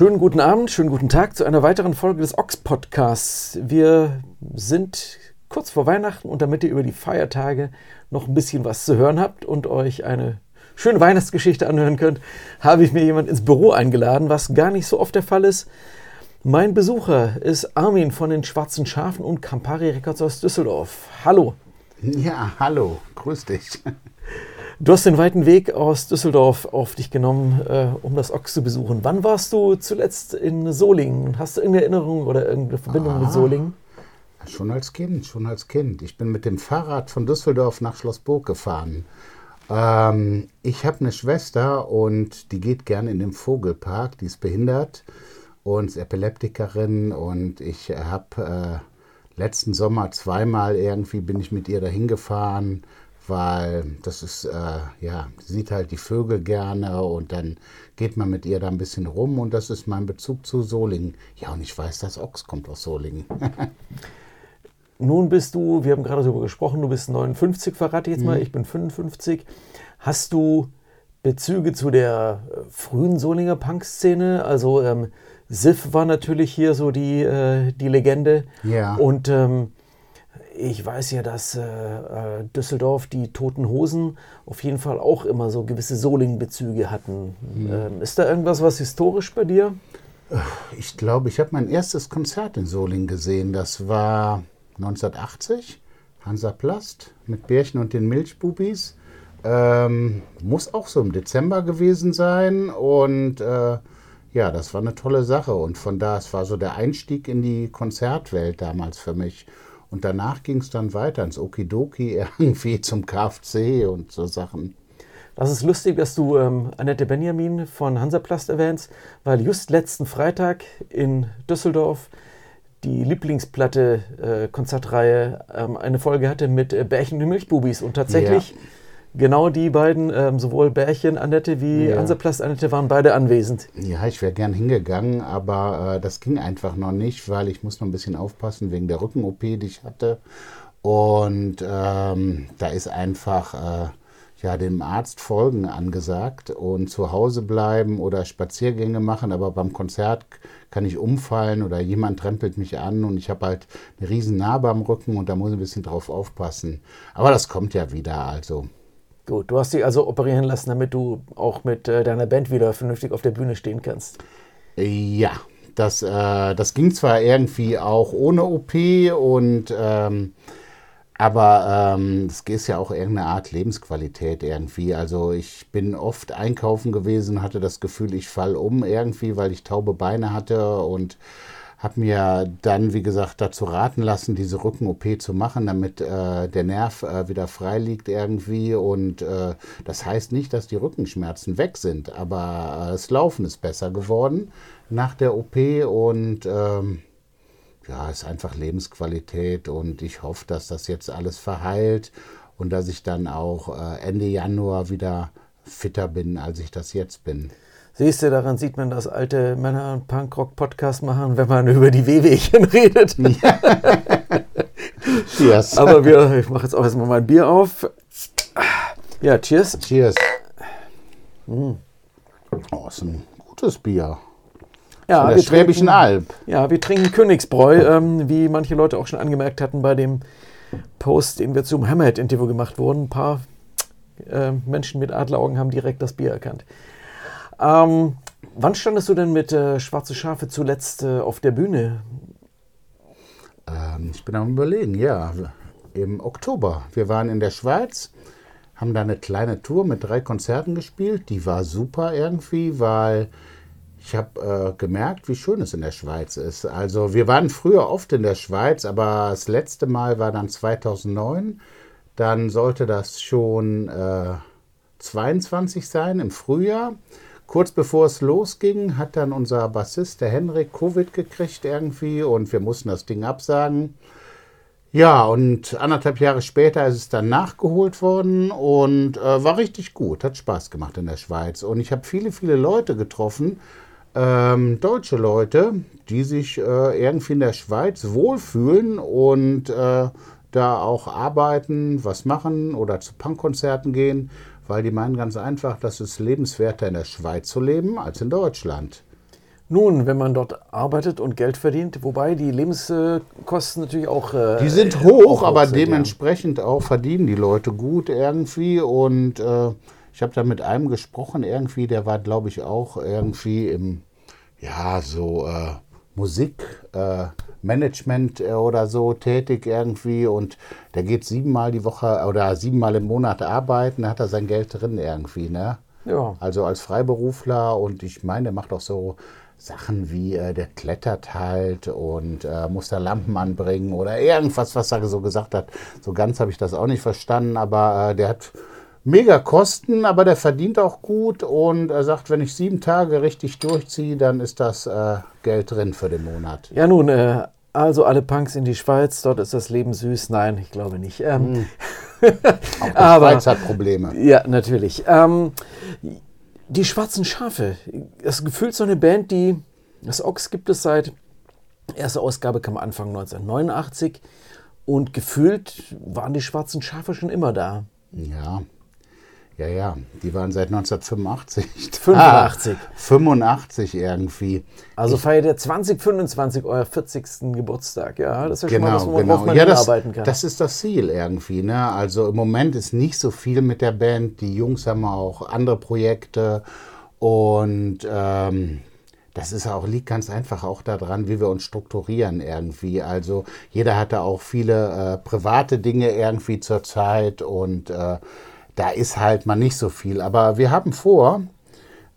Schönen guten Abend, schönen guten Tag zu einer weiteren Folge des Ox Podcasts. Wir sind kurz vor Weihnachten und damit ihr über die Feiertage noch ein bisschen was zu hören habt und euch eine schöne Weihnachtsgeschichte anhören könnt, habe ich mir jemand ins Büro eingeladen, was gar nicht so oft der Fall ist. Mein Besucher ist Armin von den Schwarzen Schafen und Campari Records aus Düsseldorf. Hallo. Ja, hallo, grüß dich. Du hast den weiten Weg aus Düsseldorf auf dich genommen, äh, um das Ochs zu besuchen. Wann warst du zuletzt in Solingen? Hast du irgendeine Erinnerung oder irgendeine Verbindung ah, mit Solingen? Schon als Kind, schon als Kind. Ich bin mit dem Fahrrad von Düsseldorf nach Schlossburg gefahren. Ähm, ich habe eine Schwester und die geht gerne in den Vogelpark. Die ist behindert und ist Epileptikerin und ich habe äh, letzten Sommer zweimal irgendwie bin ich mit ihr dahin gefahren weil das ist, äh, ja, sieht halt die Vögel gerne und dann geht man mit ihr da ein bisschen rum und das ist mein Bezug zu Solingen. Ja, und ich weiß, dass Ochs kommt aus Solingen. Nun bist du, wir haben gerade darüber gesprochen, du bist 59, verrate ich jetzt mal, mhm. ich bin 55. Hast du Bezüge zu der äh, frühen Solinger Punk-Szene? Also ähm, Sif war natürlich hier so die, äh, die Legende. Ja. Und ähm, ich weiß ja, dass äh, äh, Düsseldorf die Toten Hosen auf jeden Fall auch immer so gewisse Soling-Bezüge hatten. Mhm. Ähm, ist da irgendwas, was historisch bei dir? Ich glaube, ich habe mein erstes Konzert in Soling gesehen. Das war 1980, Hansa Plast mit Bärchen und den Milchbubis. Ähm, muss auch so im Dezember gewesen sein. Und äh, ja, das war eine tolle Sache. Und von da, es war so der Einstieg in die Konzertwelt damals für mich. Und danach ging es dann weiter ins Okidoki, irgendwie zum KFC und so Sachen. Das ist lustig, dass du ähm, Annette Benjamin von Hansaplast erwähnst, weil just letzten Freitag in Düsseldorf die Lieblingsplatte äh, Konzertreihe ähm, eine Folge hatte mit äh, Bärchen und Milchbubis und tatsächlich ja. Genau die beiden, ähm, sowohl Bärchen Annette wie ja. Hansaplast Annette, waren beide anwesend. Ja, ich wäre gern hingegangen, aber äh, das ging einfach noch nicht, weil ich muss noch ein bisschen aufpassen wegen der Rücken-OP, die ich hatte. Und ähm, da ist einfach äh, ja, dem Arzt Folgen angesagt und zu Hause bleiben oder Spaziergänge machen, aber beim Konzert kann ich umfallen oder jemand trempelt mich an und ich habe halt eine riesen Narbe am Rücken und da muss ich ein bisschen drauf aufpassen. Aber das kommt ja wieder, also. Gut, du hast dich also operieren lassen, damit du auch mit äh, deiner Band wieder vernünftig auf der Bühne stehen kannst. Ja, das, äh, das ging zwar irgendwie auch ohne OP und ähm, aber ähm, es ist ja auch irgendeine Art Lebensqualität irgendwie. Also ich bin oft einkaufen gewesen, hatte das Gefühl, ich fall um irgendwie, weil ich taube Beine hatte und habe mir dann, wie gesagt, dazu raten lassen, diese Rücken-OP zu machen, damit äh, der Nerv äh, wieder frei liegt irgendwie. Und äh, das heißt nicht, dass die Rückenschmerzen weg sind, aber äh, das Laufen ist besser geworden nach der OP und ähm, ja, ist einfach Lebensqualität und ich hoffe, dass das jetzt alles verheilt und dass ich dann auch äh, Ende Januar wieder fitter bin, als ich das jetzt bin. Siehst du, daran sieht man, dass alte Männer einen Punkrock-Podcast machen, wenn man über die Wehwehchen redet. Ja. cheers. Aber wir, ich mache jetzt auch erstmal mein Bier auf. Ja, cheers. Cheers. Mm. Oh, ist ein gutes Bier. Ja, Von der Schwäbischen trinken, Alb. Ja, wir trinken Königsbräu, ähm, wie manche Leute auch schon angemerkt hatten bei dem Post, den wir zum Hammerhead-Interview gemacht wurden. Ein paar äh, Menschen mit Adleraugen haben direkt das Bier erkannt. Ähm, wann standest du denn mit äh, Schwarze Schafe zuletzt äh, auf der Bühne? Ähm, ich bin am Überlegen, ja. Im Oktober. Wir waren in der Schweiz, haben da eine kleine Tour mit drei Konzerten gespielt. Die war super irgendwie, weil ich habe äh, gemerkt, wie schön es in der Schweiz ist. Also wir waren früher oft in der Schweiz, aber das letzte Mal war dann 2009. Dann sollte das schon äh, 22 sein im Frühjahr. Kurz bevor es losging, hat dann unser Bassist, der Henrik, Covid gekriegt irgendwie und wir mussten das Ding absagen. Ja, und anderthalb Jahre später ist es dann nachgeholt worden und äh, war richtig gut, hat Spaß gemacht in der Schweiz. Und ich habe viele, viele Leute getroffen, ähm, deutsche Leute, die sich äh, irgendwie in der Schweiz wohlfühlen und äh, da auch arbeiten, was machen oder zu Punkkonzerten gehen weil die meinen ganz einfach, dass es lebenswerter in der Schweiz zu leben als in Deutschland. Nun, wenn man dort arbeitet und Geld verdient, wobei die Lebenskosten natürlich auch. Äh, die sind hoch, aber sind, dementsprechend ja. auch verdienen die Leute gut irgendwie. Und äh, ich habe da mit einem gesprochen, irgendwie, der war, glaube ich, auch irgendwie im, ja, so äh, Musikmanagement äh, oder so tätig irgendwie. Und der geht siebenmal die Woche oder siebenmal im Monat arbeiten, da hat er sein Geld drin irgendwie, ne? Ja. Also als Freiberufler und ich meine, der macht auch so Sachen wie, äh, der klettert halt und äh, muss da Lampen anbringen oder irgendwas, was er so gesagt hat. So ganz habe ich das auch nicht verstanden, aber äh, der hat mega Kosten, aber der verdient auch gut und er sagt, wenn ich sieben Tage richtig durchziehe, dann ist das äh, Geld drin für den Monat. Ja, nun, äh, also alle Punks in die Schweiz, dort ist das Leben süß. Nein, ich glaube nicht. Ähm, hm. auch die Schweiz hat Probleme. Ja, natürlich. Ähm, die Schwarzen Schafe, das gefühlt so eine Band, die, das Ox gibt es seit, erste Ausgabe kam Anfang 1989 und gefühlt waren die Schwarzen Schafe schon immer da. Ja, ja, ja, die waren seit 1985. 85. Ah, 85 irgendwie. Also feiert ihr 2025 euer 40. Geburtstag, ja? Das ist ja genau, schon mal was, worauf genau. man ja, das, arbeiten kann. Das ist das Ziel irgendwie, ne? Also im Moment ist nicht so viel mit der Band. Die Jungs haben auch andere Projekte und ähm, das ist auch, liegt ganz einfach auch daran, wie wir uns strukturieren irgendwie. Also jeder hatte auch viele äh, private Dinge irgendwie zur Zeit und äh, da ist halt mal nicht so viel. Aber wir haben vor,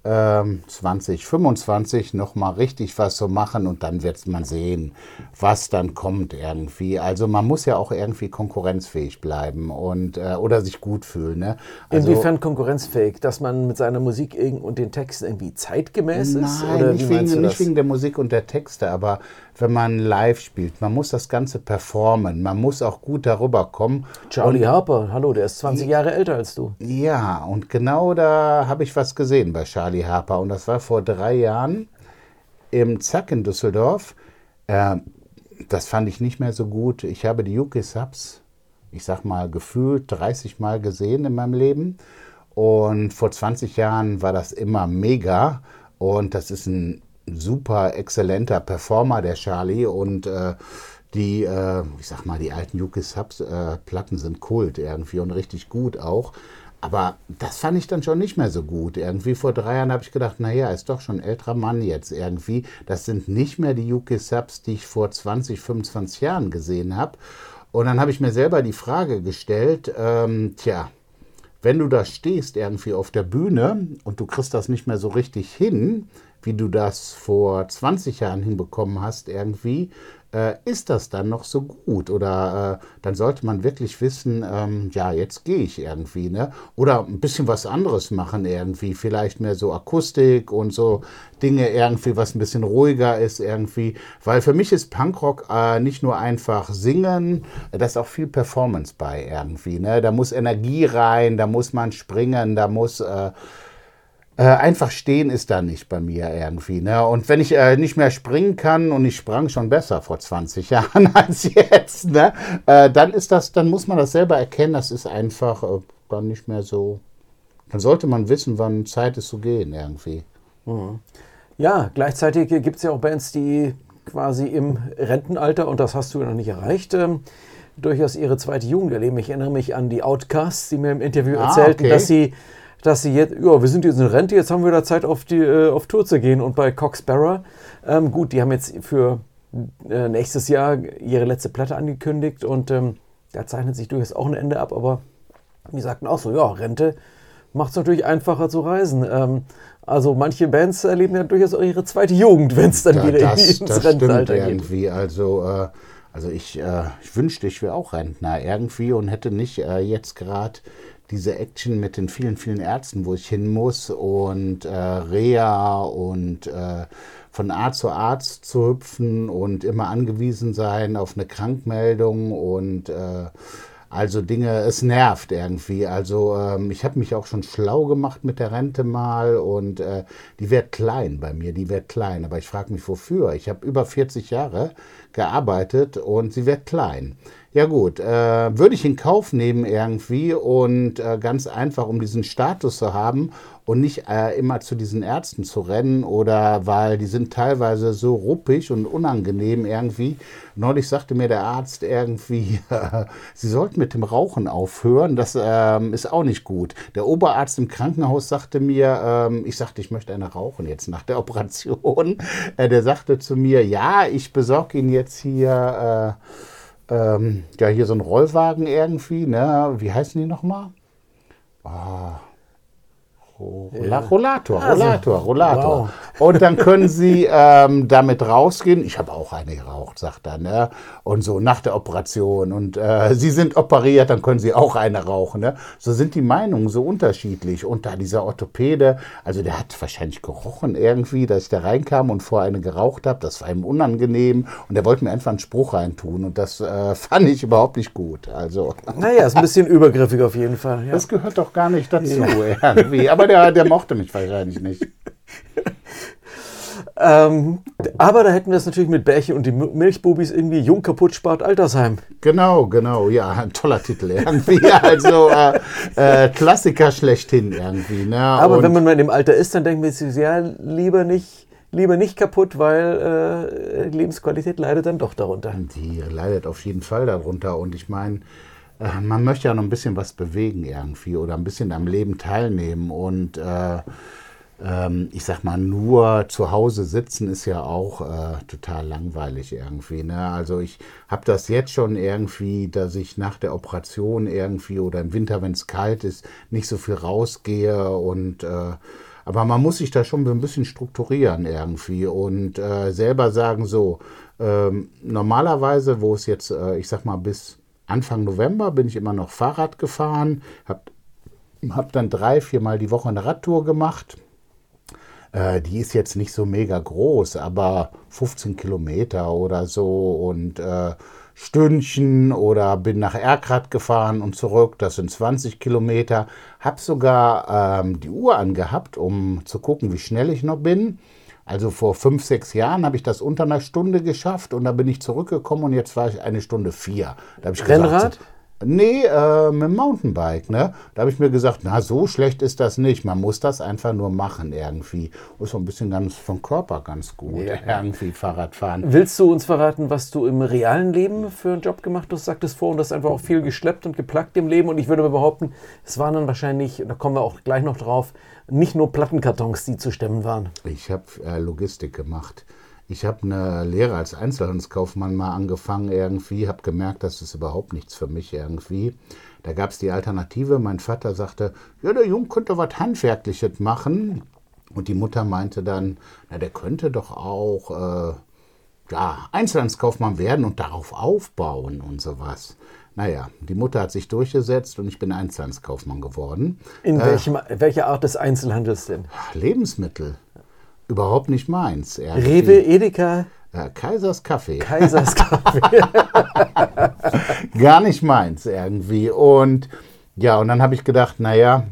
ähm, 2025 nochmal richtig was zu machen und dann wird man sehen, was dann kommt irgendwie. Also man muss ja auch irgendwie konkurrenzfähig bleiben und äh, oder sich gut fühlen. Ne? Also, Inwiefern konkurrenzfähig, dass man mit seiner Musik und den Texten irgendwie zeitgemäß ist? Nein, oder nicht, wegen, nicht wegen der Musik und der Texte, aber wenn man live spielt. Man muss das Ganze performen. Man muss auch gut darüber kommen. Charlie und, Harper, hallo, der ist 20 Jahre älter als du. Ja, und genau da habe ich was gesehen bei Charlie Harper. Und das war vor drei Jahren im Zack in Düsseldorf. Äh, das fand ich nicht mehr so gut. Ich habe die Yuki Subs, ich sag mal, gefühlt 30 Mal gesehen in meinem Leben. Und vor 20 Jahren war das immer mega. Und das ist ein super exzellenter Performer, der Charlie. Und äh, die, äh, ich sag mal, die alten Yuki Subs äh, Platten sind Kult irgendwie und richtig gut auch. Aber das fand ich dann schon nicht mehr so gut. Irgendwie vor drei Jahren habe ich gedacht, naja, ist doch schon ein älterer Mann jetzt irgendwie. Das sind nicht mehr die Yuki Subs, die ich vor 20, 25 Jahren gesehen habe. Und dann habe ich mir selber die Frage gestellt, ähm, tja, wenn du da stehst irgendwie auf der Bühne und du kriegst das nicht mehr so richtig hin, wie du das vor 20 Jahren hinbekommen hast irgendwie, äh, ist das dann noch so gut? Oder äh, dann sollte man wirklich wissen, ähm, ja, jetzt gehe ich irgendwie, ne? Oder ein bisschen was anderes machen irgendwie, vielleicht mehr so Akustik und so Dinge irgendwie, was ein bisschen ruhiger ist irgendwie. Weil für mich ist Punkrock äh, nicht nur einfach singen, da ist auch viel Performance bei irgendwie, ne? Da muss Energie rein, da muss man springen, da muss äh, äh, einfach stehen ist da nicht bei mir irgendwie. Ne? Und wenn ich äh, nicht mehr springen kann und ich sprang schon besser vor 20 Jahren als jetzt, ne? Äh, dann ist das, dann muss man das selber erkennen, das ist einfach äh, dann nicht mehr so. Dann sollte man wissen, wann Zeit ist zu gehen irgendwie. Mhm. Ja, gleichzeitig gibt es ja auch Bands, die quasi im Rentenalter, und das hast du ja noch nicht erreicht, ähm, durchaus ihre zweite Jugend erleben. Ich erinnere mich an die Outcasts, die mir im Interview ah, erzählten, okay. dass sie dass sie jetzt, ja, wir sind jetzt in Rente, jetzt haben wir da Zeit, auf, die, äh, auf Tour zu gehen. Und bei Cox Barra, ähm, gut, die haben jetzt für äh, nächstes Jahr ihre letzte Platte angekündigt und ähm, da zeichnet sich durchaus auch ein Ende ab, aber die sagten auch so, ja, Rente macht es natürlich einfacher zu reisen. Ähm, also manche Bands erleben ja durchaus auch ihre zweite Jugend, wenn es dann ja, wieder das, ins das Rentenalter geht. irgendwie. Also, äh, also ich, äh, ich wünschte, ich wäre auch Rentner irgendwie und hätte nicht äh, jetzt gerade diese Action mit den vielen, vielen Ärzten, wo ich hin muss und äh, Reha und äh, von Arzt zu Arzt zu hüpfen und immer angewiesen sein auf eine Krankmeldung und äh, also Dinge, es nervt irgendwie. Also ähm, ich habe mich auch schon schlau gemacht mit der Rente mal und äh, die wird klein bei mir, die wird klein. Aber ich frage mich wofür. Ich habe über 40 Jahre gearbeitet und sie wird klein. Ja gut, äh, würde ich in Kauf nehmen irgendwie und äh, ganz einfach, um diesen Status zu haben und nicht äh, immer zu diesen Ärzten zu rennen oder weil die sind teilweise so ruppig und unangenehm irgendwie. Neulich sagte mir der Arzt irgendwie, Sie sollten mit dem Rauchen aufhören, das ähm, ist auch nicht gut. Der Oberarzt im Krankenhaus sagte mir, ähm, ich sagte, ich möchte eine rauchen jetzt nach der Operation. Äh, der sagte zu mir, ja, ich besorge Ihnen jetzt hier... Äh, ähm, ja, hier so ein Rollwagen irgendwie, ne? Wie heißen die nochmal? Ah, Rolla Rollator, also, Rollator, Rollator. Wow. Und dann können Sie ähm, damit rausgehen. Ich habe auch eine geraucht, sagt er. Ne? Und so nach der Operation. Und äh, Sie sind operiert, dann können Sie auch eine rauchen. Ne? So sind die Meinungen so unterschiedlich. Und da dieser Orthopäde, also der hat wahrscheinlich gerochen irgendwie, dass ich da reinkam und vor eine geraucht habe. Das war ihm unangenehm. Und er wollte mir einfach einen Spruch reintun. Und das äh, fand ich überhaupt nicht gut. Also. Naja, ist ein bisschen übergriffig auf jeden Fall. Ja. Das gehört doch gar nicht dazu irgendwie. Aber der, der mochte mich wahrscheinlich nicht. ähm, aber da hätten wir es natürlich mit Bärchen und die Milchbubis irgendwie Jung kaputt spart Altersheim. Genau, genau, ja, ein toller Titel irgendwie. also äh, äh, Klassiker schlechthin irgendwie. Ne? Aber und wenn man mal in dem Alter ist, dann denkt man sich, ja, lieber nicht lieber nicht kaputt, weil äh, Lebensqualität leidet dann doch darunter. Die leidet auf jeden Fall darunter. Und ich meine, äh, man möchte ja noch ein bisschen was bewegen irgendwie oder ein bisschen am Leben teilnehmen. Und äh, ähm, ich sag mal, nur zu Hause sitzen ist ja auch äh, total langweilig irgendwie. Ne? Also ich habe das jetzt schon irgendwie, dass ich nach der Operation irgendwie oder im Winter, wenn es kalt ist, nicht so viel rausgehe und äh, aber man muss sich da schon ein bisschen strukturieren irgendwie und äh, selber sagen so, ähm, normalerweise, wo es jetzt, äh, ich sag mal, bis Anfang November bin ich immer noch Fahrrad gefahren, habe hab dann drei, viermal die Woche eine Radtour gemacht. Äh, die ist jetzt nicht so mega groß, aber 15 Kilometer oder so und äh, Stündchen oder bin nach Erkrath gefahren und zurück, das sind 20 Kilometer. Habe sogar ähm, die Uhr angehabt, um zu gucken, wie schnell ich noch bin. Also vor fünf, sechs Jahren habe ich das unter einer Stunde geschafft und da bin ich zurückgekommen und jetzt war ich eine Stunde vier. Da ich Rennrad? Gesagt, Nee, äh, mit dem Mountainbike, ne? Da habe ich mir gesagt, na, so schlecht ist das nicht. Man muss das einfach nur machen irgendwie. Ist so ein bisschen ganz vom Körper ganz gut, ja. irgendwie Fahrradfahren. Willst du uns verraten, was du im realen Leben für einen Job gemacht hast? Du sagtest vor, und das einfach auch viel geschleppt und geplackt im Leben. Und ich würde behaupten, es waren dann wahrscheinlich, da kommen wir auch gleich noch drauf, nicht nur Plattenkartons, die zu stemmen waren. Ich habe äh, Logistik gemacht. Ich habe eine Lehre als Einzelhandelskaufmann mal angefangen irgendwie, habe gemerkt, das ist überhaupt nichts für mich irgendwie. Da gab es die Alternative. Mein Vater sagte, ja, der Junge könnte was Handwerkliches machen. Und die Mutter meinte dann, na, der könnte doch auch äh, ja, Einzelhandelskaufmann werden und darauf aufbauen und sowas. Naja, die Mutter hat sich durchgesetzt und ich bin Einzelhandelskaufmann geworden. In äh, welchem, welcher Art des Einzelhandels denn? Lebensmittel überhaupt nicht meins. Rewe, Edeka? Ja, Kaisers Kaffee. Kaisers Kaffee. Gar nicht meins irgendwie. Und ja, und dann habe ich gedacht, naja,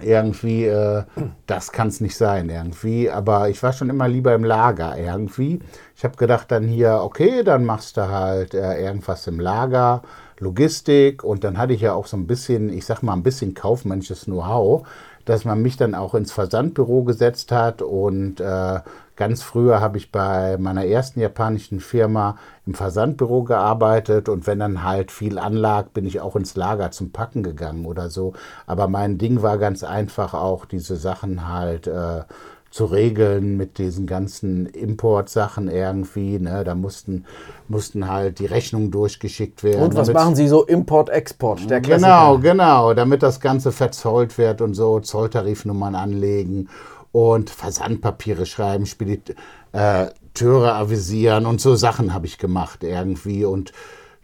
irgendwie, äh, das kann es nicht sein irgendwie. Aber ich war schon immer lieber im Lager irgendwie. Ich habe gedacht dann hier, okay, dann machst du halt äh, irgendwas im Lager, Logistik. Und dann hatte ich ja auch so ein bisschen, ich sag mal, ein bisschen kaufmännisches Know-how dass man mich dann auch ins Versandbüro gesetzt hat und äh, ganz früher habe ich bei meiner ersten japanischen Firma im Versandbüro gearbeitet und wenn dann halt viel anlag, bin ich auch ins Lager zum Packen gegangen oder so. Aber mein Ding war ganz einfach auch diese Sachen halt äh, zu regeln mit diesen ganzen Importsachen irgendwie. Ne? Da mussten, mussten halt die Rechnungen durchgeschickt werden. Und was machen Sie so Import, Export? Der genau, genau, damit das Ganze verzollt wird und so Zolltarifnummern anlegen und Versandpapiere schreiben, Spediteure äh, avisieren und so Sachen habe ich gemacht irgendwie und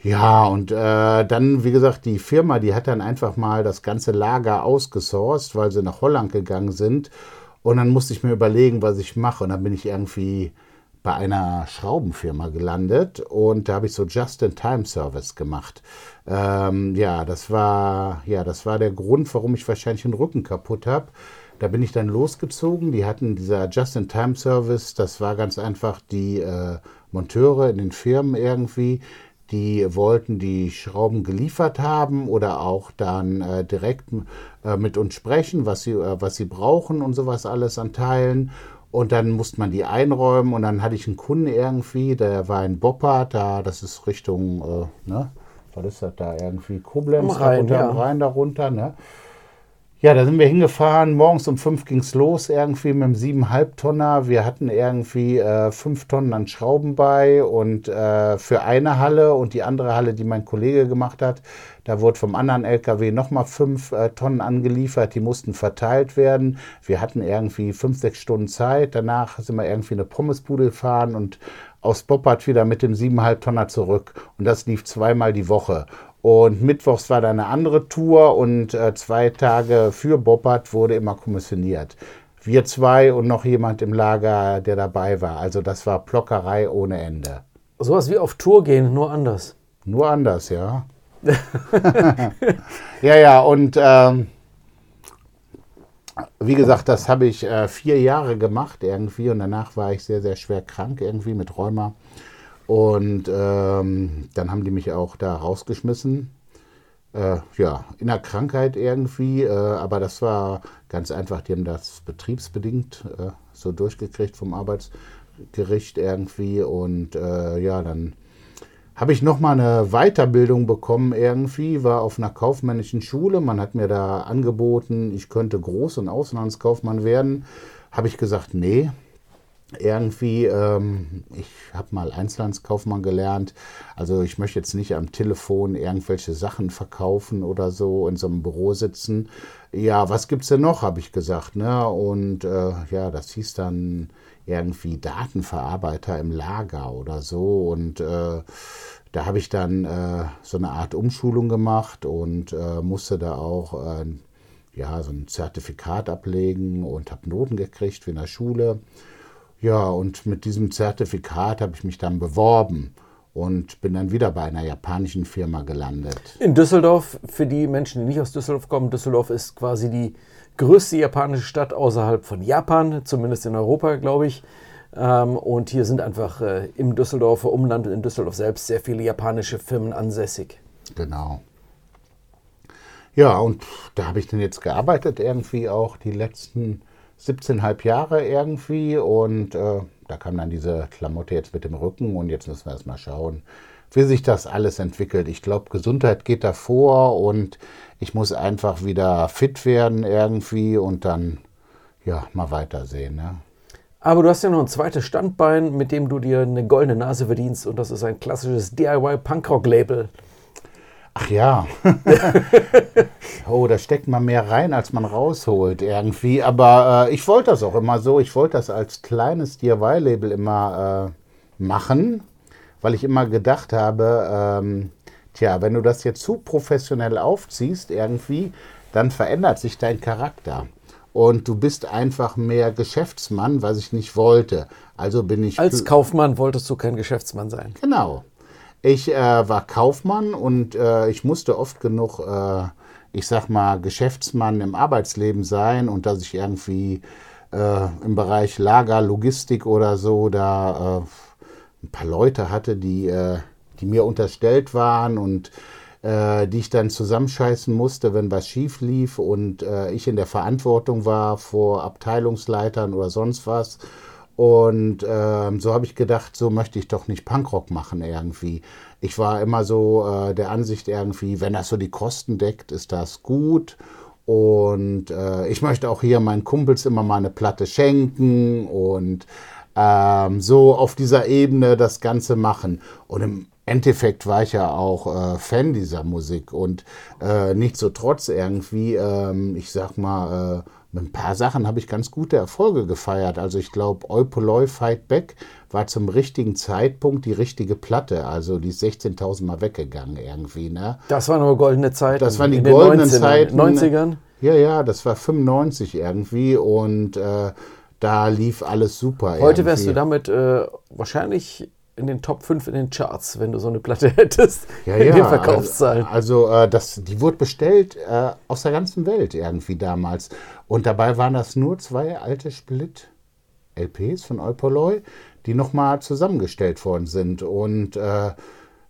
ja, und äh, dann, wie gesagt, die Firma, die hat dann einfach mal das ganze Lager ausgesourced, weil sie nach Holland gegangen sind und dann musste ich mir überlegen, was ich mache. Und dann bin ich irgendwie bei einer Schraubenfirma gelandet und da habe ich so Just-in-Time-Service gemacht. Ähm, ja, das war, ja, das war der Grund, warum ich wahrscheinlich den Rücken kaputt habe. Da bin ich dann losgezogen. Die hatten dieser Just-in-Time-Service, das war ganz einfach die äh, Monteure in den Firmen irgendwie, die wollten die Schrauben geliefert haben oder auch dann äh, direkt äh, mit uns sprechen, was sie, äh, was sie brauchen und sowas alles an Teilen. Und dann musste man die einräumen und dann hatte ich einen Kunden irgendwie, der war in Boppard, da, das ist Richtung, äh, ne, was ist das da irgendwie, Koblenz, Am Rhein, darunter, ja. am Rhein darunter, ne. Ja, da sind wir hingefahren. Morgens um fünf ging es los, irgendwie mit einem siebeneinhalb Tonner. Wir hatten irgendwie äh, fünf Tonnen an Schrauben bei und äh, für eine Halle und die andere Halle, die mein Kollege gemacht hat, da wurde vom anderen LKW nochmal fünf äh, Tonnen angeliefert. Die mussten verteilt werden. Wir hatten irgendwie fünf, sechs Stunden Zeit. Danach sind wir irgendwie in eine Pommesbude gefahren und aus Boppard wieder mit dem siebeneinhalb Tonner zurück. Und das lief zweimal die Woche. Und mittwochs war da eine andere Tour und äh, zwei Tage für Boppard wurde immer kommissioniert. Wir zwei und noch jemand im Lager, der dabei war. Also das war Plockerei ohne Ende. Sowas wie auf Tour gehen, nur anders. Nur anders, ja. ja, ja, und ähm, wie gesagt, das habe ich äh, vier Jahre gemacht irgendwie und danach war ich sehr, sehr schwer krank irgendwie mit Rheuma. Und ähm, dann haben die mich auch da rausgeschmissen. Äh, ja, in der Krankheit irgendwie, äh, aber das war ganz einfach. Die haben das betriebsbedingt äh, so durchgekriegt vom Arbeitsgericht irgendwie. Und äh, ja, dann habe ich nochmal eine Weiterbildung bekommen irgendwie, war auf einer kaufmännischen Schule. Man hat mir da angeboten, ich könnte Groß- und Auslandskaufmann werden. Habe ich gesagt, nee, irgendwie, ähm, ich habe mal Einzelhandelskaufmann gelernt. Also ich möchte jetzt nicht am Telefon irgendwelche Sachen verkaufen oder so in so einem Büro sitzen. Ja, was gibt's denn noch, habe ich gesagt. Ne? Und äh, ja, das hieß dann irgendwie Datenverarbeiter im Lager oder so. Und äh, da habe ich dann äh, so eine Art Umschulung gemacht und äh, musste da auch äh, ja, so ein Zertifikat ablegen und habe Noten gekriegt wie in der Schule. Ja, und mit diesem Zertifikat habe ich mich dann beworben und bin dann wieder bei einer japanischen Firma gelandet. In Düsseldorf, für die Menschen, die nicht aus Düsseldorf kommen, Düsseldorf ist quasi die größte japanische Stadt außerhalb von Japan, zumindest in Europa, glaube ich. Ähm, und hier sind einfach äh, im Düsseldorfer Umland und in Düsseldorf selbst sehr viele japanische Firmen ansässig. Genau. Ja, und da habe ich dann jetzt gearbeitet, irgendwie auch die letzten 17,5 Jahre irgendwie. Und äh, da kam dann diese Klamotte jetzt mit dem Rücken und jetzt müssen wir erst mal schauen, wie sich das alles entwickelt. Ich glaube, Gesundheit geht davor und ich muss einfach wieder fit werden irgendwie und dann ja mal weitersehen. Ne? Aber du hast ja noch ein zweites Standbein, mit dem du dir eine goldene Nase verdienst und das ist ein klassisches DIY-Punkrock-Label. Ach ja. oh, da steckt man mehr rein, als man rausholt irgendwie. Aber äh, ich wollte das auch immer so. Ich wollte das als kleines DIY-Label immer äh, machen, weil ich immer gedacht habe, ähm, tja, wenn du das jetzt zu professionell aufziehst irgendwie, dann verändert sich dein Charakter. Und du bist einfach mehr Geschäftsmann, was ich nicht wollte. Also bin ich. Als Kaufmann wolltest du kein Geschäftsmann sein. Genau. Ich äh, war Kaufmann und äh, ich musste oft genug, äh, ich sag mal, Geschäftsmann im Arbeitsleben sein und dass ich irgendwie äh, im Bereich Lager, Logistik oder so da äh, ein paar Leute hatte, die, äh, die mir unterstellt waren und die ich dann zusammenscheißen musste, wenn was schief lief und ich in der Verantwortung war vor Abteilungsleitern oder sonst was. Und ähm, so habe ich gedacht, so möchte ich doch nicht Punkrock machen irgendwie. Ich war immer so äh, der Ansicht irgendwie, wenn das so die Kosten deckt, ist das gut. Und äh, ich möchte auch hier meinen Kumpels immer mal eine Platte schenken und ähm, so auf dieser Ebene das Ganze machen. Und im Endeffekt war ich ja auch äh, Fan dieser Musik und äh, nichtsdestotrotz irgendwie, ähm, ich sag mal, äh, mit ein paar Sachen habe ich ganz gute Erfolge gefeiert. Also ich glaube, Eupoloi Fight Back war zum richtigen Zeitpunkt die richtige Platte. Also die ist 16.000 Mal weggegangen irgendwie. Ne? Das waren aber goldene Zeiten. Das waren die goldenen 19ern. Zeiten. 90ern? Ja, ja, das war 95 irgendwie und äh, da lief alles super. Heute wärst du irgendwie. damit äh, wahrscheinlich in den Top 5 in den Charts, wenn du so eine Platte hättest. ja, in ja, den Verkaufszahlen. Also, also äh, das, die wurde bestellt äh, aus der ganzen Welt irgendwie damals. Und dabei waren das nur zwei alte Split-LPs von Eupoloi, die nochmal zusammengestellt worden sind. Und äh,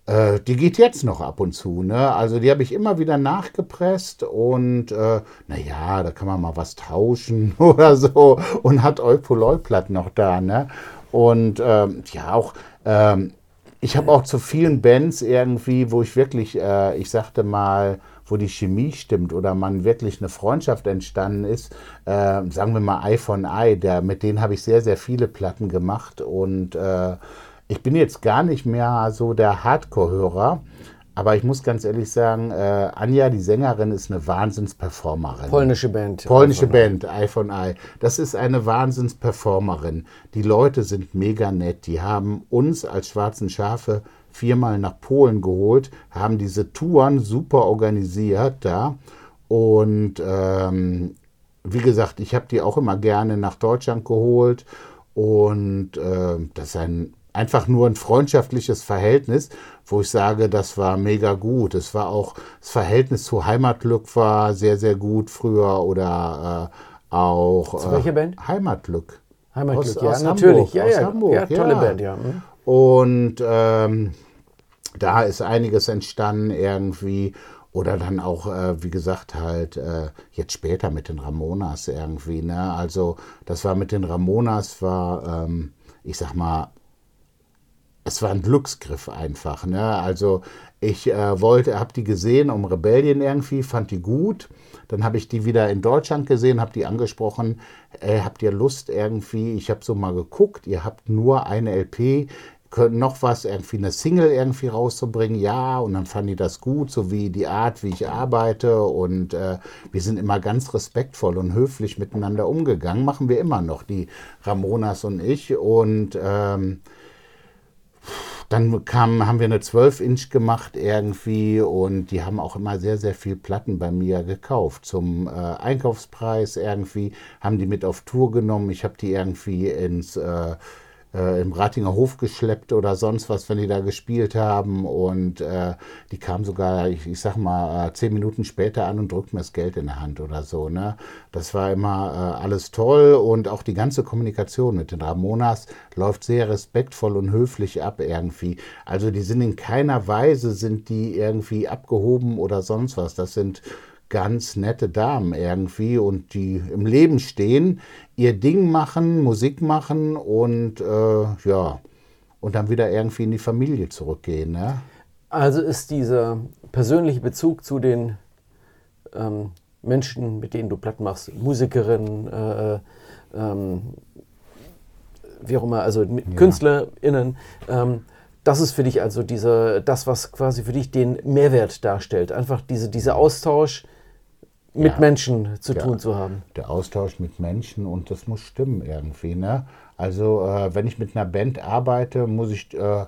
Äh, die geht jetzt noch ab und zu. Ne? Also die habe ich immer wieder nachgepresst und äh, naja, da kann man mal was tauschen oder so und hat Eupoloi-Platten noch da. Ne? Und ähm, ja, auch ähm, ich habe auch zu vielen Bands irgendwie, wo ich wirklich, äh, ich sagte mal, wo die Chemie stimmt oder man wirklich eine Freundschaft entstanden ist, äh, sagen wir mal Eye von Eye, mit denen habe ich sehr, sehr viele Platten gemacht und äh, ich bin jetzt gar nicht mehr so der Hardcore-Hörer, aber ich muss ganz ehrlich sagen, äh, Anja, die Sängerin, ist eine Wahnsinnsperformerin. Polnische Band. Polnische Band, Eye von Eye. Das ist eine Wahnsinnsperformerin. Die Leute sind mega nett. Die haben uns als schwarzen Schafe viermal nach Polen geholt, haben diese Touren super organisiert da. Und ähm, wie gesagt, ich habe die auch immer gerne nach Deutschland geholt. Und äh, das ist ein einfach nur ein freundschaftliches Verhältnis, wo ich sage, das war mega gut. Es war auch, das Verhältnis zu Heimatglück war sehr, sehr gut früher oder äh, auch. Zu welcher Band? Heimatglück. Heimatglück, aus, ja, aus natürlich. Hamburg, ja, ja, Hamburg, ja, tolle ja. Band, ja. Mhm. Und ähm, da ist einiges entstanden irgendwie. Oder dann auch, äh, wie gesagt, halt äh, jetzt später mit den Ramonas irgendwie. Ne? Also das war mit den Ramonas, war, ähm, ich sag mal, es war ein Glücksgriff einfach. Ne? Also ich äh, wollte, habe die gesehen um Rebellion irgendwie, fand die gut. Dann habe ich die wieder in Deutschland gesehen, habe die angesprochen. Äh, habt ihr Lust irgendwie? Ich habe so mal geguckt. Ihr habt nur eine LP. Könnt noch was, irgendwie eine Single irgendwie rauszubringen? Ja, und dann fanden die das gut, so wie die Art, wie ich arbeite. Und äh, wir sind immer ganz respektvoll und höflich miteinander umgegangen. Machen wir immer noch, die Ramonas und ich. Und ähm, dann kam, haben wir eine 12-Inch gemacht irgendwie und die haben auch immer sehr, sehr viel Platten bei mir gekauft. Zum äh, Einkaufspreis irgendwie haben die mit auf Tour genommen. Ich habe die irgendwie ins äh, äh, im Ratinger Hof geschleppt oder sonst was, wenn die da gespielt haben. Und äh, die kam sogar, ich, ich sag mal, äh, zehn Minuten später an und drückt mir das Geld in der Hand oder so. Ne? Das war immer äh, alles toll und auch die ganze Kommunikation mit den Ramonas läuft sehr respektvoll und höflich ab irgendwie. Also die sind in keiner Weise, sind die irgendwie abgehoben oder sonst was. Das sind ganz nette Damen irgendwie und die im Leben stehen, ihr Ding machen, Musik machen und äh, ja, und dann wieder irgendwie in die Familie zurückgehen. Ne? Also ist dieser persönliche Bezug zu den ähm, Menschen, mit denen du platt machst, Musikerinnen, äh, äh ähm, wie auch immer, also ja. KünstlerInnen, ähm, das ist für dich also diese, das, was quasi für dich den Mehrwert darstellt. Einfach diese, dieser Austausch, mit ja, Menschen zu der, tun zu haben. Der Austausch mit Menschen und das muss stimmen irgendwie. Ne? Also äh, wenn ich mit einer Band arbeite, muss ich, äh,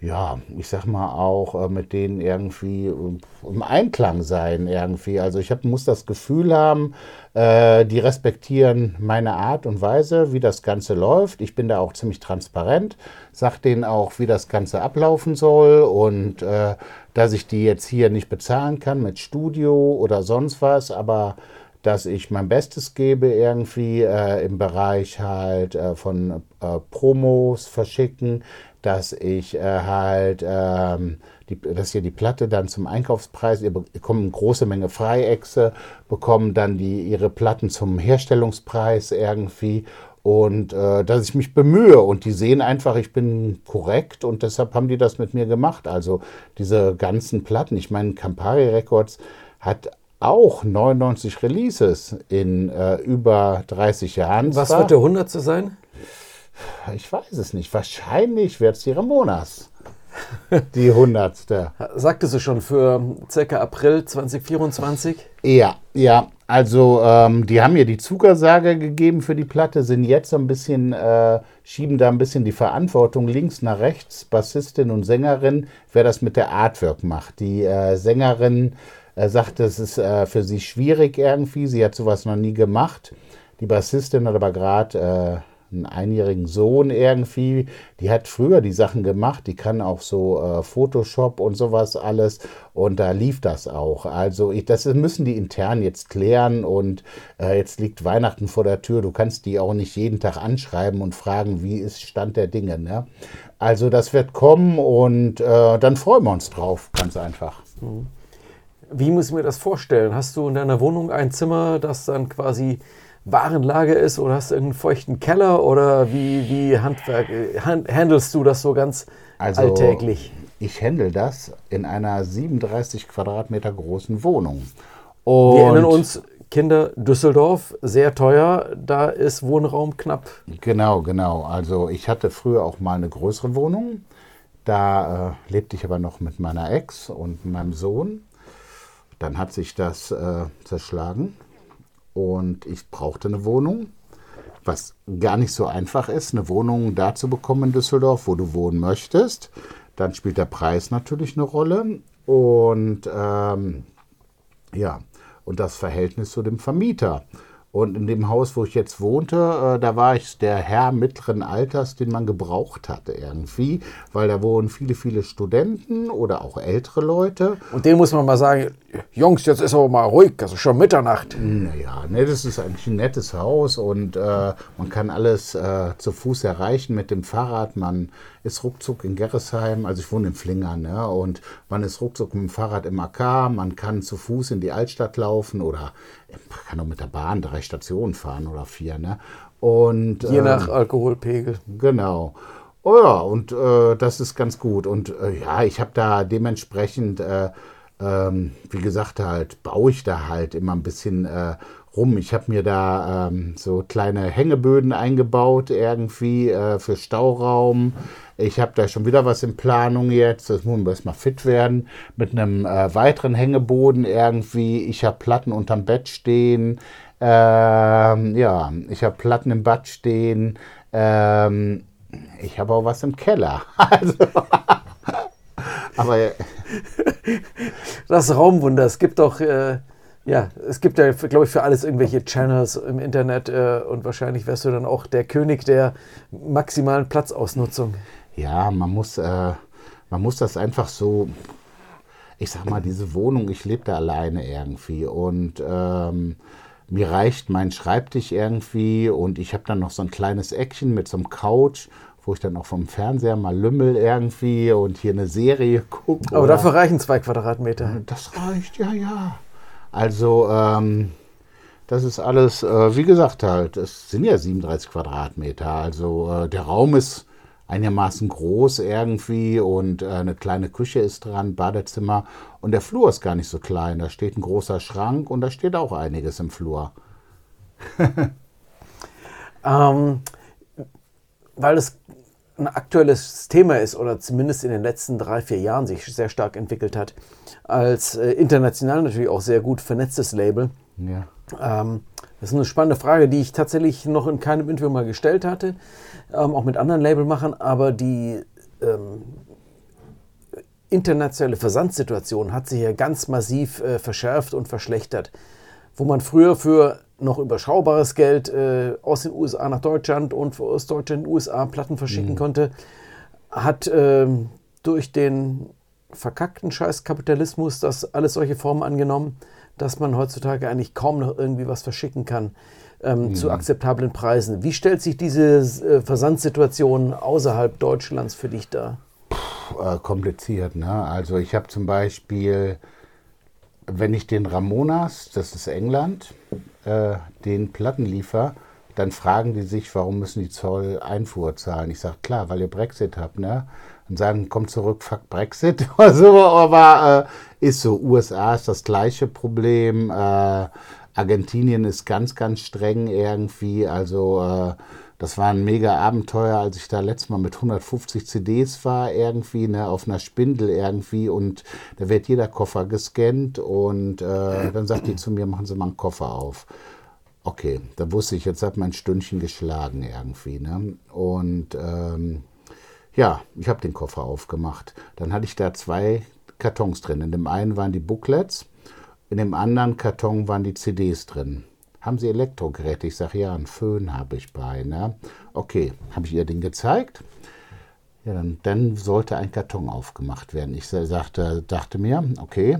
ja, ich sag mal auch äh, mit denen irgendwie im Einklang sein irgendwie. Also ich hab, muss das Gefühl haben, äh, die respektieren meine Art und Weise, wie das Ganze läuft. Ich bin da auch ziemlich transparent, sag denen auch, wie das Ganze ablaufen soll und äh, dass ich die jetzt hier nicht bezahlen kann mit Studio oder sonst was, aber dass ich mein Bestes gebe irgendwie äh, im Bereich halt äh, von äh, Promos verschicken, dass ich äh, halt, ähm, die, dass ihr die Platte dann zum Einkaufspreis, ihr bekommt eine große Menge Freiechse, bekommen dann die, ihre Platten zum Herstellungspreis irgendwie und äh, dass ich mich bemühe und die sehen einfach, ich bin korrekt und deshalb haben die das mit mir gemacht. Also diese ganzen Platten, ich meine, Campari Records hat auch 99 Releases in äh, über 30 Jahren. Was wird der 100. sein? Ich weiß es nicht. Wahrscheinlich wird es die Ramonas. Die 100. Sagtest du schon für circa April 2024? Ja, ja. Also, ähm, die haben mir die Zuckersage gegeben für die Platte, sind jetzt so ein bisschen, äh, schieben da ein bisschen die Verantwortung links nach rechts, Bassistin und Sängerin, wer das mit der Artwork macht. Die äh, Sängerin äh, sagt, es ist äh, für sie schwierig irgendwie, sie hat sowas noch nie gemacht. Die Bassistin hat aber gerade äh, einen einjährigen Sohn irgendwie, die hat früher die Sachen gemacht, die kann auch so äh, Photoshop und sowas alles und da lief das auch. Also ich, das müssen die intern jetzt klären und äh, jetzt liegt Weihnachten vor der Tür, du kannst die auch nicht jeden Tag anschreiben und fragen, wie ist Stand der Dinge. Ne? Also das wird kommen und äh, dann freuen wir uns drauf, ganz einfach. Wie muss ich mir das vorstellen? Hast du in deiner Wohnung ein Zimmer, das dann quasi Warenlager ist oder hast du irgendeinen feuchten Keller oder wie, wie Handwerk, hand, handelst du das so ganz also, alltäglich? Ich handle das in einer 37 Quadratmeter großen Wohnung. Und Wir erinnern uns, Kinder, Düsseldorf, sehr teuer, da ist Wohnraum knapp. Genau, genau. Also ich hatte früher auch mal eine größere Wohnung. Da äh, lebte ich aber noch mit meiner Ex und meinem Sohn. Dann hat sich das äh, zerschlagen und ich brauchte eine Wohnung, was gar nicht so einfach ist, eine Wohnung da zu bekommen in Düsseldorf, wo du wohnen möchtest. Dann spielt der Preis natürlich eine Rolle und ähm, ja, und das Verhältnis zu dem Vermieter. Und in dem Haus, wo ich jetzt wohnte, äh, da war ich der Herr mittleren Alters, den man gebraucht hatte irgendwie, weil da wohnen viele, viele Studenten oder auch ältere Leute. Und denen muss man mal sagen, Jungs, jetzt ist aber mal ruhig, also schon Mitternacht. Naja, ne, das ist eigentlich ein nettes Haus und äh, man kann alles äh, zu Fuß erreichen mit dem Fahrrad. Man ist ruckzuck in Gerresheim, also ich wohne in Flingern, ne, und man ist ruckzuck mit dem Fahrrad im AK, man kann zu Fuß in die Altstadt laufen oder man kann auch mit der Bahn drei Stationen fahren oder vier. Ne? Und, Je ähm, nach Alkoholpegel. Genau. Oh ja, und äh, das ist ganz gut. Und äh, ja, ich habe da dementsprechend, äh, ähm, wie gesagt, halt, baue ich da halt immer ein bisschen äh, rum. Ich habe mir da ähm, so kleine Hängeböden eingebaut, irgendwie äh, für Stauraum. Ich habe da schon wieder was in Planung jetzt. Das muss man erstmal fit werden. Mit einem äh, weiteren Hängeboden irgendwie. Ich habe Platten unterm Bett stehen. Ähm, ja, ich habe Platten im Bad stehen. Ähm, ich habe auch was im Keller. Also, aber. das Raumwunder. Es gibt doch. Äh ja, es gibt ja, glaube ich, für alles irgendwelche Channels im Internet äh, und wahrscheinlich wärst du dann auch der König der maximalen Platzausnutzung. Ja, man muss, äh, man muss das einfach so, ich sag mal, diese Wohnung, ich lebe da alleine irgendwie und ähm, mir reicht mein Schreibtisch irgendwie und ich habe dann noch so ein kleines Eckchen mit so einem Couch, wo ich dann auch vom Fernseher mal lümmel irgendwie und hier eine Serie gucke. Aber dafür reichen zwei Quadratmeter. Das reicht, ja, ja. Also, ähm, das ist alles, äh, wie gesagt, halt, es sind ja 37 Quadratmeter. Also äh, der Raum ist einigermaßen groß irgendwie und äh, eine kleine Küche ist dran, Badezimmer und der Flur ist gar nicht so klein. Da steht ein großer Schrank und da steht auch einiges im Flur. ähm, weil es ein aktuelles Thema ist oder zumindest in den letzten drei, vier Jahren sich sehr stark entwickelt hat, als äh, international natürlich auch sehr gut vernetztes Label. Ja. Ähm, das ist eine spannende Frage, die ich tatsächlich noch in keinem Interview mal gestellt hatte, ähm, auch mit anderen Labelmachern, aber die ähm, internationale Versandssituation hat sich ja ganz massiv äh, verschärft und verschlechtert. Wo man früher für noch überschaubares Geld äh, aus den USA nach Deutschland und aus Deutschland in den USA Platten verschicken mhm. konnte, hat äh, durch den verkackten Scheißkapitalismus das alles solche Formen angenommen, dass man heutzutage eigentlich kaum noch irgendwie was verschicken kann ähm, mhm. zu akzeptablen Preisen. Wie stellt sich diese äh, Versandsituation außerhalb Deutschlands für dich dar? Puh, äh, kompliziert, ne? Also ich habe zum Beispiel, wenn ich den Ramonas, das ist England, äh, den Platten liefer, dann fragen die sich, warum müssen die Zoll Einfuhr zahlen? Ich sage, klar, weil ihr Brexit habt, ne? Und sagen, komm zurück, fuck Brexit. also, aber äh, ist so. USA ist das gleiche Problem. Äh, Argentinien ist ganz, ganz streng irgendwie. Also, äh, das war ein mega Abenteuer, als ich da letztes Mal mit 150 CDs war, irgendwie, ne, auf einer Spindel irgendwie. Und da wird jeder Koffer gescannt. Und äh, dann sagt die zu mir, machen Sie mal einen Koffer auf. Okay, da wusste ich, jetzt hat mein Stündchen geschlagen irgendwie. Ne? Und ähm, ja, ich habe den Koffer aufgemacht. Dann hatte ich da zwei Kartons drin. In dem einen waren die Booklets, in dem anderen Karton waren die CDs drin. haben Sie Elektrogeräte? Ich sage, ja, einen Föhn habe ich bei. Ne? Okay, habe ich ihr den gezeigt. Ja, dann, dann, sollte ein Karton aufgemacht werden. Ich sagte, dachte mir, okay,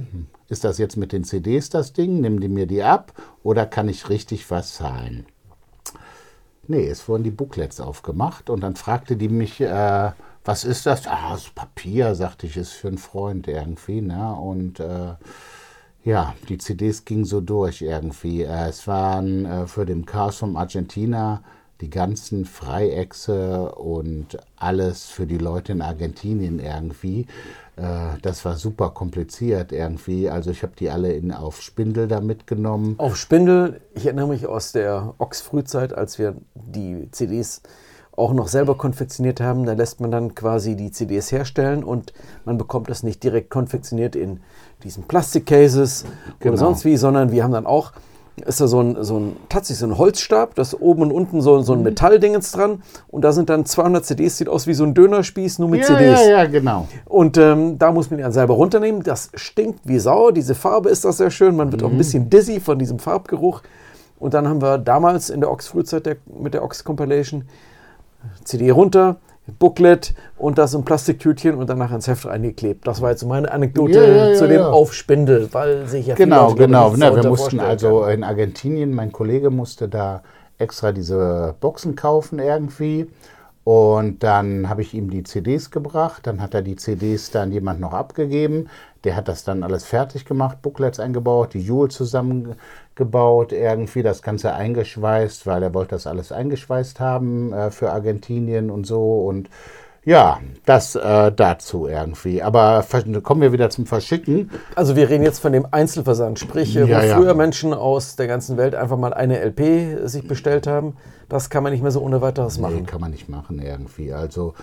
ist das jetzt mit den CDs das Ding? Nimm die mir die ab oder kann ich richtig was zahlen? Nee, es wurden die Booklets aufgemacht und dann fragte die mich, äh, was ist das? Ah, das Papier, sagte ich, ist für einen Freund irgendwie. Ne? Und äh, ja, die CDs gingen so durch irgendwie. Äh, es waren äh, für den Chaos von Argentina die ganzen Freiechse und alles für die Leute in Argentinien irgendwie. Äh, das war super kompliziert irgendwie. Also ich habe die alle in, auf Spindel da mitgenommen. Auf Spindel, ich erinnere mich aus der Ox-Frühzeit, als wir die CDs auch noch selber konfektioniert haben. Da lässt man dann quasi die CDs herstellen und man bekommt das nicht direkt konfektioniert in diesen Plastikcases genau. oder sonst wie, sondern wir haben dann auch ist da so ein, so ein, tatsächlich so ein Holzstab, das oben und unten so, so ein mhm. Metalldingens dran und da sind dann 200 CDs, sieht aus wie so ein Dönerspieß, nur mit ja, CDs. Ja, ja, genau. Und ähm, da muss man die dann selber runternehmen. Das stinkt wie Sau, diese Farbe ist das sehr schön, man wird mhm. auch ein mhm. bisschen dizzy von diesem Farbgeruch. Und dann haben wir damals in der Ox-Frühzeit mit der Ox-Compilation CD runter, Booklet und das im Plastiktütchen und danach ins Heft reingeklebt. Das war jetzt meine Anekdote ja, ja, ja, zu dem Aufspindel, weil sich ja Genau, viele genau. Ne, wir mussten also in Argentinien, mein Kollege musste da extra diese Boxen kaufen irgendwie. Und dann habe ich ihm die CDs gebracht, dann hat er die CDs dann jemand noch abgegeben. Der hat das dann alles fertig gemacht, Booklets eingebaut, die Jule zusammengebaut, irgendwie das Ganze eingeschweißt, weil er wollte das alles eingeschweißt haben äh, für Argentinien und so. Und ja, das äh, dazu irgendwie. Aber kommen wir wieder zum Verschicken. Also wir reden jetzt von dem Einzelversand, sprich, ja, wo ja. früher Menschen aus der ganzen Welt einfach mal eine LP sich bestellt haben. Das kann man nicht mehr so ohne weiteres machen. Nee, kann man nicht machen irgendwie. Also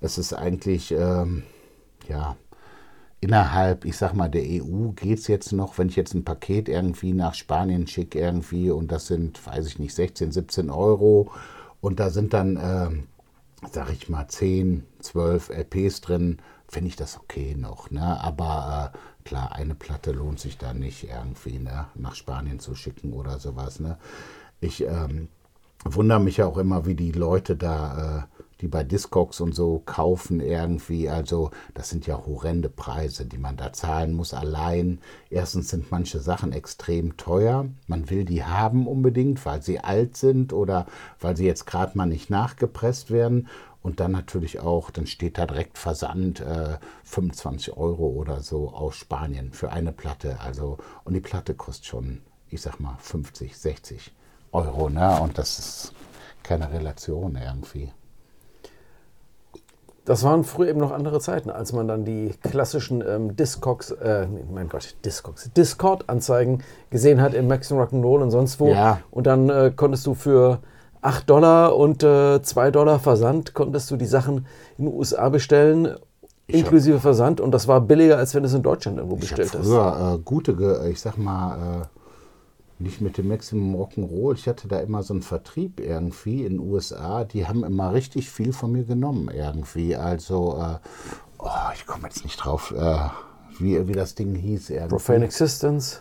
es ist eigentlich, ähm, ja, innerhalb, ich sag mal, der EU geht es jetzt noch, wenn ich jetzt ein Paket irgendwie nach Spanien schicke irgendwie und das sind, weiß ich nicht, 16, 17 Euro und da sind dann... Ähm, sag ich mal, 10, 12 LPs drin, finde ich das okay noch. Ne? Aber äh, klar, eine Platte lohnt sich da nicht irgendwie ne? nach Spanien zu schicken oder sowas. Ne? Ich ähm, wundere mich ja auch immer, wie die Leute da äh, die bei Discogs und so kaufen irgendwie. Also das sind ja horrende Preise, die man da zahlen muss allein. Erstens sind manche Sachen extrem teuer. Man will die haben unbedingt, weil sie alt sind oder weil sie jetzt gerade mal nicht nachgepresst werden. Und dann natürlich auch, dann steht da direkt Versand äh, 25 Euro oder so aus Spanien für eine Platte. Also, und die Platte kostet schon, ich sag mal, 50, 60 Euro. Ne? Und das ist keine Relation irgendwie. Das waren früher eben noch andere Zeiten, als man dann die klassischen ähm, Discogs, äh, mein Gott, Discogs, Discord-Anzeigen gesehen hat im Max Rock'n'Roll und sonst wo. Ja. Und dann äh, konntest du für 8 Dollar und äh, 2 Dollar Versand, konntest du die Sachen in den USA bestellen, ich inklusive hab, Versand. Und das war billiger, als wenn du es in Deutschland irgendwo bestellt hast. Früher äh, gute, ich sag mal, äh, nicht mit dem Maximum Rock'n'Roll. Ich hatte da immer so einen Vertrieb irgendwie in den USA. Die haben immer richtig viel von mir genommen irgendwie. Also, äh, oh, ich komme jetzt nicht drauf, äh, wie, wie das Ding hieß. Irgendwie. Profane Existence?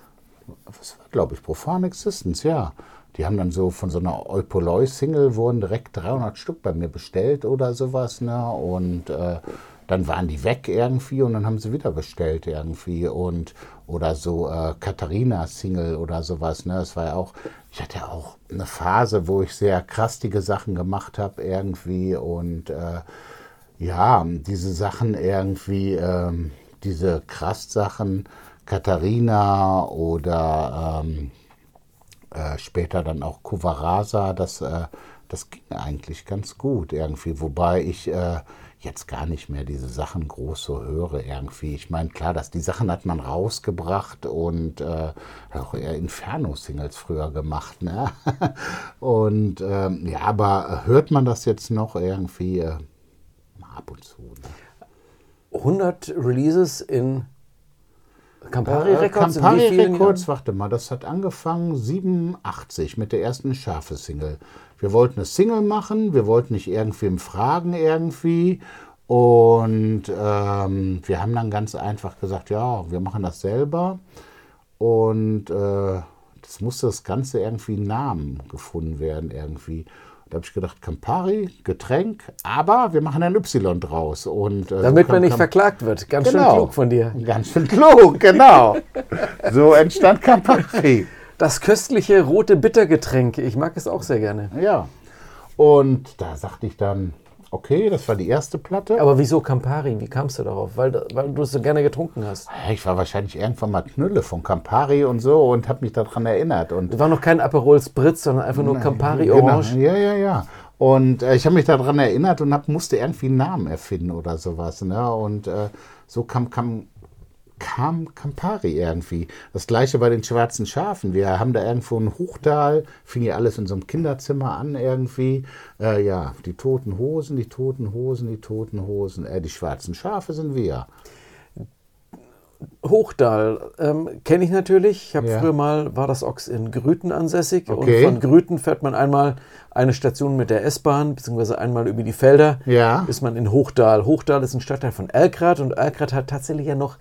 Was war, glaube ich, Profane Existence, ja. Die haben dann so von so einer Eupoloi-Single wurden direkt 300 Stück bei mir bestellt oder sowas. Ne? Und äh, dann waren die weg irgendwie und dann haben sie wieder bestellt irgendwie und oder so äh, Katharina-Single oder sowas. Ne? Das war ja auch, ich hatte ja auch eine Phase, wo ich sehr krastige Sachen gemacht habe irgendwie und äh, ja, diese Sachen irgendwie, ähm, diese Krass-Sachen, Katharina oder ähm, äh, später dann auch Kuvarasa, das, äh, das ging eigentlich ganz gut irgendwie, wobei ich äh, jetzt gar nicht mehr diese Sachen groß so höre irgendwie. Ich meine, klar, dass die Sachen hat man rausgebracht und äh, auch eher Inferno-Singles früher gemacht. Ne? und ähm, ja, aber hört man das jetzt noch irgendwie äh, ab und zu? Ne? 100 Releases in Campari Records? Äh, Campari Records, warte mal, das hat angefangen 87 mit der ersten scharfe Single. Wir wollten eine Single machen, wir wollten nicht irgendwem fragen irgendwie. Und ähm, wir haben dann ganz einfach gesagt, ja, wir machen das selber. Und äh, das musste das Ganze irgendwie einen Namen gefunden werden irgendwie. Da habe ich gedacht, Campari, Getränk, aber wir machen ein Y draus. Und, äh, Damit so man nicht verklagt wird. Ganz genau, schön klug von dir. Ganz schön klug, genau. so entstand Campari. Das köstliche rote Bittergetränk. Ich mag es auch sehr gerne. Ja. Und da sagte ich dann, okay, das war die erste Platte. Aber wieso Campari? Wie kamst du darauf? Weil, weil du es so gerne getrunken hast. Ich war wahrscheinlich irgendwann mal Knülle von Campari und so und habe mich daran erinnert. Und das war noch kein Aperol Spritz, sondern einfach nur Campari genau. Orange. Ja, ja, ja. Und äh, ich habe mich daran erinnert und hab, musste irgendwie einen Namen erfinden oder sowas. Ne? Und äh, so kam, kam kam Campari irgendwie. Das gleiche bei den schwarzen Schafen. Wir haben da irgendwo ein Hochtal, fing ja alles in so einem Kinderzimmer an irgendwie. Äh, ja, die toten Hosen, die toten Hosen, die toten Hosen. Äh, die schwarzen Schafe sind wir. Hochdahl ähm, kenne ich natürlich. Ich habe ja. früher mal, war das Ochs in Grüten ansässig. Okay. Und von Grüten fährt man einmal eine Station mit der S-Bahn, beziehungsweise einmal über die Felder, ja. ist man in Hochdahl. Hochdahl ist ein Stadtteil von Erkrath und Erkrath hat tatsächlich ja noch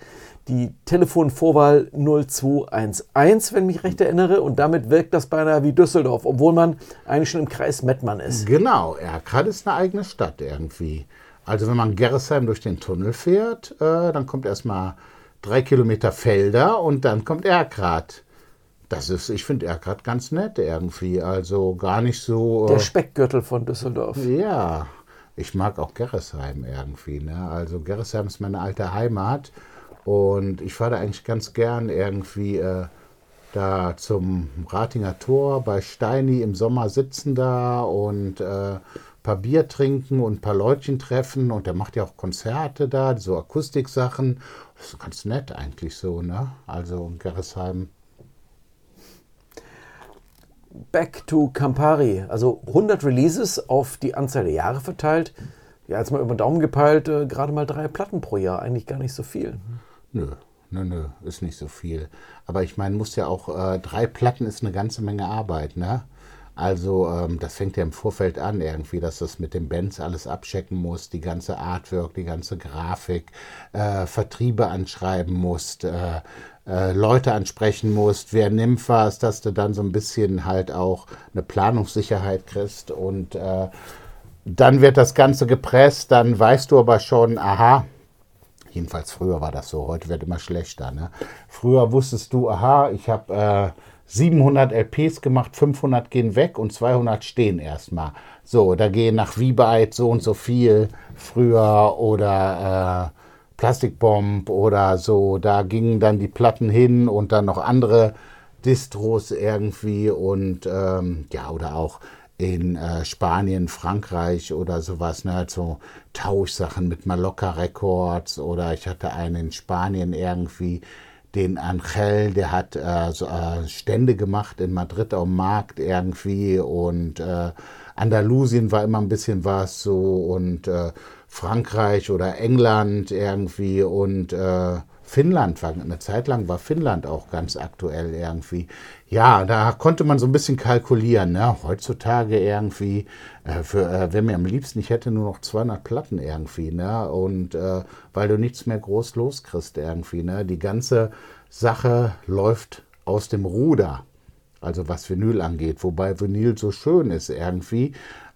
die Telefonvorwahl 0211, wenn ich mich recht erinnere. Und damit wirkt das beinahe wie Düsseldorf, obwohl man eigentlich schon im Kreis Mettmann ist. Genau, Erkrath ist eine eigene Stadt irgendwie. Also wenn man Gerresheim durch den Tunnel fährt, äh, dann kommt erstmal drei Kilometer Felder und dann kommt Erkrath. Das ist, ich finde Erkrath ganz nett irgendwie. Also gar nicht so. Der äh, Speckgürtel von Düsseldorf. Ja, ich mag auch Gerresheim irgendwie. Ne? Also Gerresheim ist meine alte Heimat. Und ich fahre da eigentlich ganz gern irgendwie äh, da zum Ratinger Tor bei Steini im Sommer sitzen da und äh, paar Bier trinken und ein paar Leutchen treffen. Und der macht ja auch Konzerte da, so Akustiksachen. Das ist ganz nett eigentlich so, ne? Also Gerresheim. Back to Campari. Also 100 Releases auf die Anzahl der Jahre verteilt. Ja, jetzt mal über den Daumen gepeilt, äh, gerade mal drei Platten pro Jahr. Eigentlich gar nicht so viel. Nö, nö, nö, ist nicht so viel. Aber ich meine, muss ja auch, äh, drei Platten ist eine ganze Menge Arbeit, ne? Also ähm, das fängt ja im Vorfeld an irgendwie, dass das mit den Bands alles abchecken musst, die ganze Artwork, die ganze Grafik, äh, Vertriebe anschreiben musst, äh, äh, Leute ansprechen musst, wer nimmt was, dass du dann so ein bisschen halt auch eine Planungssicherheit kriegst und äh, dann wird das Ganze gepresst, dann weißt du aber schon, aha, Jedenfalls früher war das so, heute wird immer schlechter. Ne? Früher wusstest du, aha, ich habe äh, 700 LPs gemacht, 500 gehen weg und 200 stehen erstmal. So, da gehen nach Wie-Byte so und so viel früher oder äh, Plastikbomb oder so. Da gingen dann die Platten hin und dann noch andere Distros irgendwie und ähm, ja, oder auch in äh, Spanien, Frankreich oder sowas, ne, so Tauschsachen mit Mallorca Records oder ich hatte einen in Spanien irgendwie, den Angel, der hat äh, so, äh, Stände gemacht in Madrid am Markt irgendwie und äh, Andalusien war immer ein bisschen was so und äh, Frankreich oder England irgendwie und äh, Finnland war eine Zeit lang war Finnland auch ganz aktuell irgendwie. Ja, da konnte man so ein bisschen kalkulieren. Ne? Heutzutage irgendwie, äh, für, äh, wenn mir am liebsten, ich hätte nur noch 200 Platten irgendwie. Ne? Und äh, weil du nichts mehr groß loskriegst irgendwie. Ne? Die ganze Sache läuft aus dem Ruder. Also was Vinyl angeht. Wobei Vinyl so schön ist irgendwie.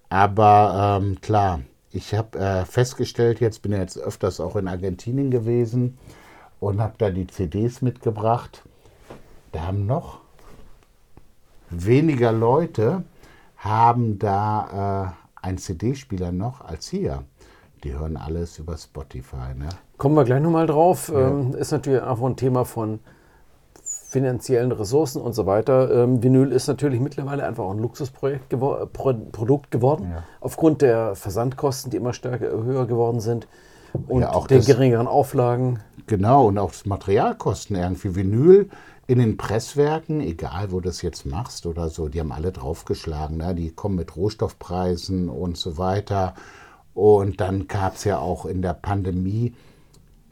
Aber ähm, klar, ich habe äh, festgestellt, jetzt bin ich jetzt öfters auch in Argentinien gewesen und habe da die CDs mitgebracht. Da haben noch weniger Leute haben da äh, einen CD-Spieler noch als hier. Die hören alles über Spotify. Ne? Kommen wir gleich nochmal drauf. Ja. Ähm, ist natürlich auch ein Thema von finanziellen Ressourcen und so weiter. Ähm, Vinyl ist natürlich mittlerweile einfach auch ein Luxusprojekt gewor Pro geworden, ja. aufgrund der Versandkosten, die immer stärker höher geworden sind und ja, der geringeren Auflagen. Genau, und auch das Materialkosten irgendwie. Vinyl in den Presswerken, egal wo du das jetzt machst oder so, die haben alle draufgeschlagen. Ne? Die kommen mit Rohstoffpreisen und so weiter. Und dann gab es ja auch in der Pandemie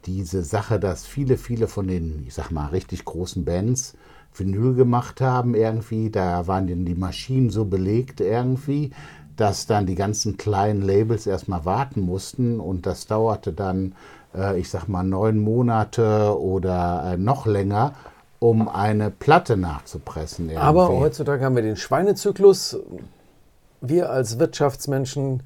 diese Sache, dass viele, viele von den, ich sag mal, richtig großen Bands Vinyl gemacht haben irgendwie. Da waren denn die Maschinen so belegt irgendwie, dass dann die ganzen kleinen Labels erstmal warten mussten und das dauerte dann, äh, ich sag mal, neun Monate oder äh, noch länger. um eine Platte nachzupressen. Irgendwie. Aber heutzutage haben wir den Schweinezyklus. Wir als Wirtschaftsmenschen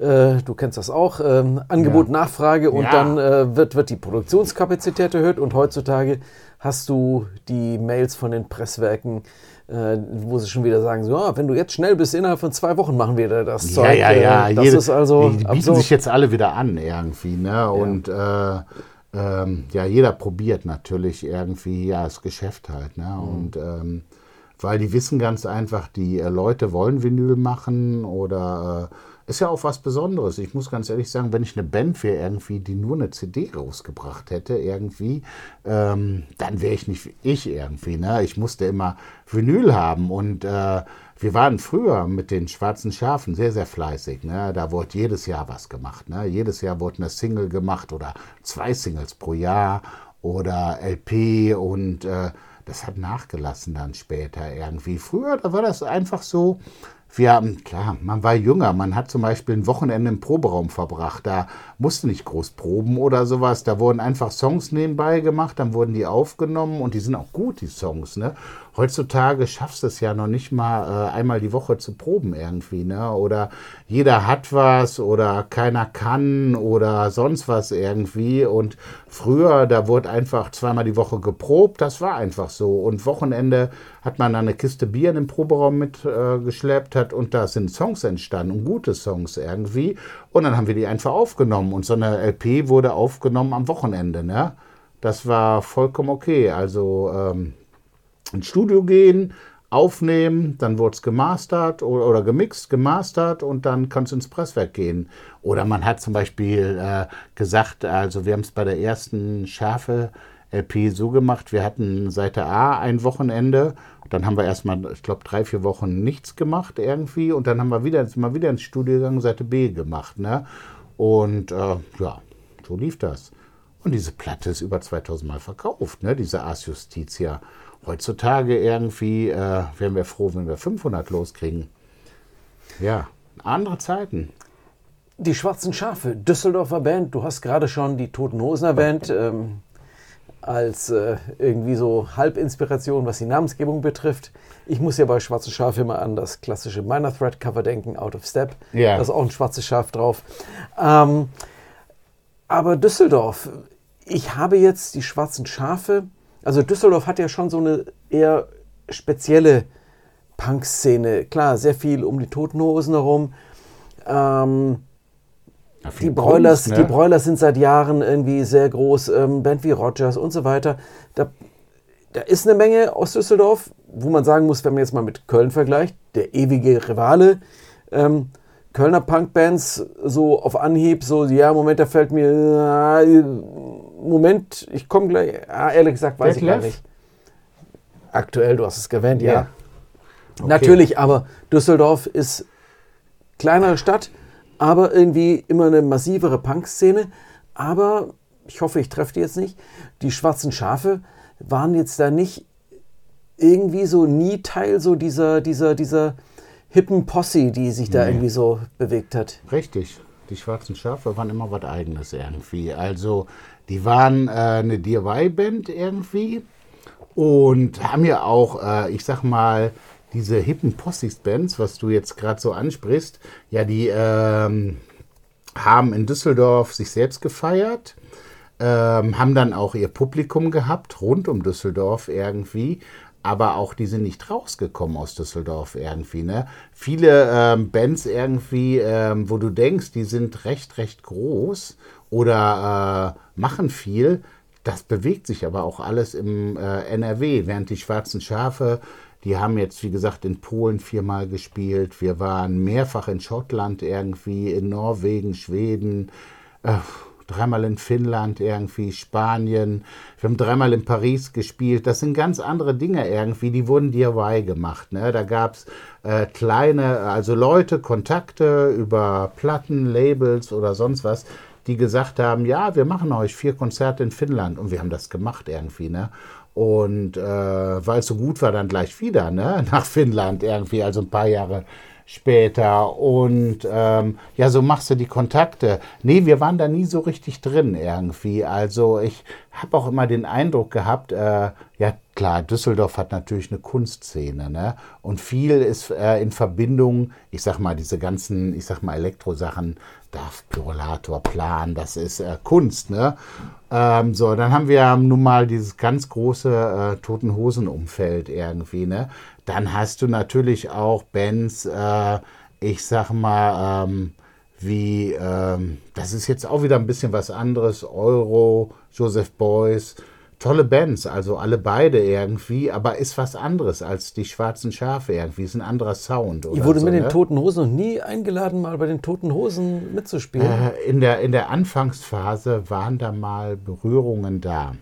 äh, du kennst das auch, ähm, Angebot, ja. Nachfrage und ja. dann äh, wird, wird die Produktionskapazität erhöht und heutzutage hast du die Mails von den Presswerken, äh, wo sie schon wieder sagen, so, ja, wenn du jetzt schnell bist, innerhalb von zwei Wochen machen wir das ja, Zeug. Ja, ja, ja. Das Jede, ist also die, bieten sich jetzt alle wieder an irgendwie, ne? Und äh, ähm, ja, jeder probiert natürlich irgendwie, ja, das Geschäft halt, ne? Mhm. Und ähm, weil die wissen ganz einfach, die äh, Leute wollen Vinyl machen oder äh, ist ja auch was Besonderes. Ich muss ganz ehrlich sagen, wenn ich eine Band wäre irgendwie, die nur eine CD rausgebracht hätte, irgendwie, ähm, dann wäre ich nicht ich irgendwie. Ne? Ich musste immer Vinyl haben und äh, wir waren früher mit den schwarzen Schafen sehr, sehr fleißig. Ne? Da wurde jedes Jahr was gemacht. Ne? Jedes Jahr wurde eine Single gemacht oder zwei Singles pro Jahr oder LP und äh, das hat nachgelassen dann später irgendwie. Früher, da war das einfach so, wir haben, klar, man war jünger, man hat zum Beispiel ein Wochenende im Proberaum verbracht, da musste nicht groß proben oder sowas, da wurden einfach Songs nebenbei gemacht, dann wurden die aufgenommen und die sind auch gut, die Songs, ne? Heutzutage schaffst du es ja noch nicht mal äh, einmal die Woche zu proben irgendwie, ne? Oder jeder hat was oder keiner kann oder sonst was irgendwie. Und früher, da wurde einfach zweimal die Woche geprobt, das war einfach so. Und Wochenende hat man dann eine Kiste Bier in den Proberaum mitgeschleppt, äh, hat und da sind Songs entstanden und gute Songs irgendwie. Und dann haben wir die einfach aufgenommen. Und so eine LP wurde aufgenommen am Wochenende, ne? Das war vollkommen okay. Also ähm, ins Studio gehen, aufnehmen, dann wurde es gemastert oder, oder, gemixt, gemastert und dann kannst du ins Presswerk gehen. Oder man hat zum Beispiel äh, gesagt, also wir haben es bei der ersten Schärfe LP so gemacht, wir hatten Seite A ein Wochenende, dann haben wir erstmal, ich glaube, drei, vier Wochen nichts gemacht irgendwie und dann haben wir wieder, mal wieder ins Studio gegangen, Seite B gemacht. Ne? Und äh, ja, so lief das. Und diese Platte ist über 2000 Mal verkauft, ne? diese Ars Justitia. Heutzutage irgendwie äh, wären wir froh, wenn wir 500 loskriegen. Ja, andere Zeiten. Die Schwarzen Schafe, Düsseldorfer Band. Du hast gerade schon die Toten Hosen erwähnt. Ähm, als äh, irgendwie so Halbinspiration, was die Namensgebung betrifft. Ich muss ja bei Schwarzen Schaf immer an das klassische Minor Threat Cover denken, Out of Step. Ja. Da ist auch ein schwarzes Schaf drauf. Ähm, aber Düsseldorf, ich habe jetzt die Schwarzen Schafe also Düsseldorf hat ja schon so eine eher spezielle Punk-Szene. Klar, sehr viel um die Toten Hosen herum. Ähm, die, Broilers, ne? die Broilers sind seit Jahren irgendwie sehr groß, ähm, Band wie Rogers und so weiter. Da, da ist eine Menge aus Düsseldorf, wo man sagen muss, wenn man jetzt mal mit Köln vergleicht, der ewige Rivale. Ähm, Kölner Punkbands so auf Anhieb, so, ja, Moment, da fällt mir, äh, Moment, ich komme gleich, ah, ehrlich gesagt, weiß Detlef? ich gar nicht. Aktuell, du hast es erwähnt, ja. ja. Okay. Natürlich, aber Düsseldorf ist kleinere Stadt, aber irgendwie immer eine massivere Punk-Szene. Aber ich hoffe, ich treffe die jetzt nicht. Die schwarzen Schafe waren jetzt da nicht irgendwie so nie Teil so dieser, dieser, dieser hippen Posse, die sich da nee. irgendwie so bewegt hat. Richtig. Die schwarzen Schafe waren immer was Eigenes irgendwie. Also, die waren äh, eine DIY-Band irgendwie und haben ja auch, äh, ich sag mal, diese hippen Possis-Bands, was du jetzt gerade so ansprichst, ja, die ähm, haben in Düsseldorf sich selbst gefeiert. Ähm, haben dann auch ihr Publikum gehabt, rund um Düsseldorf irgendwie, aber auch die sind nicht rausgekommen aus Düsseldorf irgendwie. Ne? Viele ähm, Bands irgendwie, ähm, wo du denkst, die sind recht, recht groß oder äh, machen viel, das bewegt sich aber auch alles im äh, NRW, während die Schwarzen Schafe, die haben jetzt, wie gesagt, in Polen viermal gespielt. Wir waren mehrfach in Schottland irgendwie, in Norwegen, Schweden. Äh, dreimal in Finnland irgendwie, Spanien, wir haben dreimal in Paris gespielt. Das sind ganz andere Dinge irgendwie, die wurden DIY gemacht. Ne? Da gab es äh, kleine, also Leute, Kontakte über Platten, Labels oder sonst was, die gesagt haben, ja, wir machen euch vier Konzerte in Finnland. Und wir haben das gemacht irgendwie, ne? Und äh, weil es so gut war, dann gleich wieder, ne? Nach Finnland irgendwie, also ein paar Jahre später. Und ähm, ja, so machst du die Kontakte. Nee, wir waren da nie so richtig drin irgendwie. Also ich habe auch immer den Eindruck gehabt, äh, ja, klar, Düsseldorf hat natürlich eine Kunstszene, ne? Und viel ist äh, in Verbindung, ich sag mal, diese ganzen, ich sag mal, Elektrosachen, DAF, Pyrolator, Plan, das ist äh, Kunst, ne? Ähm, so, dann haben wir nun mal dieses ganz große äh, Toten Hosen-Umfeld irgendwie, ne? Dann hast du natürlich auch Bands, äh, ich sag mal, ähm, wie, ähm, das ist jetzt auch wieder ein bisschen was anderes, Euro, Joseph Beuys, tolle Bands, also alle beide irgendwie, aber ist was anderes als die schwarzen Schafe irgendwie, ist ein anderer Sound. Ihr wurde so, mit ne? den Toten Hosen noch nie eingeladen, mal bei den Toten Hosen mitzuspielen? Äh, in, der, in der Anfangsphase waren da mal Berührungen da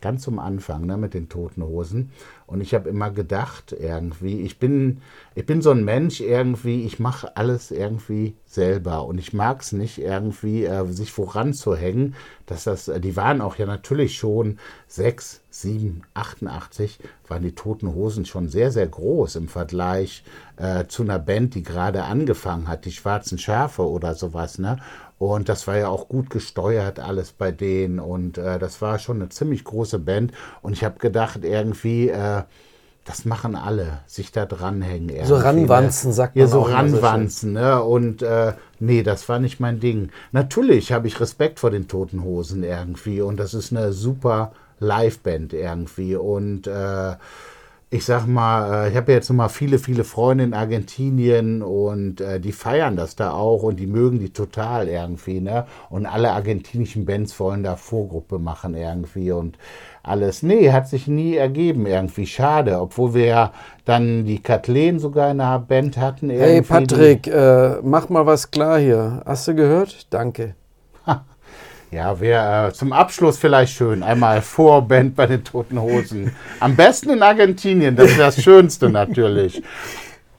ganz zum Anfang ne, mit den Toten Hosen. Und ich habe immer gedacht, irgendwie, ich bin, ich bin so ein Mensch, irgendwie, ich mache alles irgendwie selber. Und ich mag es nicht, irgendwie äh, sich voranzuhängen. Dass das, äh, die waren auch ja natürlich schon 6, 7, 88, waren die Toten Hosen schon sehr, sehr groß im Vergleich äh, zu einer Band, die gerade angefangen hat, die Schwarzen Schafe oder sowas. Ne? Und das war ja auch gut gesteuert, alles bei denen. Und äh, das war schon eine ziemlich große Band. Und ich habe gedacht, irgendwie, äh, das machen alle, sich da dranhängen. Irgendwie, so ranwanzen, ne? sagt man. Ja, so ranwanzen. Ne? Und äh, nee, das war nicht mein Ding. Natürlich habe ich Respekt vor den Toten Hosen irgendwie. Und das ist eine super Liveband irgendwie. Und äh, ich sag mal, äh, ich habe jetzt noch mal viele, viele Freunde in Argentinien und äh, die feiern das da auch und die mögen die total irgendwie, ne? Und alle argentinischen Bands wollen da Vorgruppe machen irgendwie und alles. Nee, hat sich nie ergeben irgendwie. Schade, obwohl wir ja dann die Kathleen sogar in einer Band hatten. Hey Patrick, äh, mach mal was klar hier. Hast du gehört? Danke. Ja, wäre äh, zum Abschluss vielleicht schön. Einmal Vorband bei den Toten Hosen. Am besten in Argentinien, das wäre das Schönste natürlich.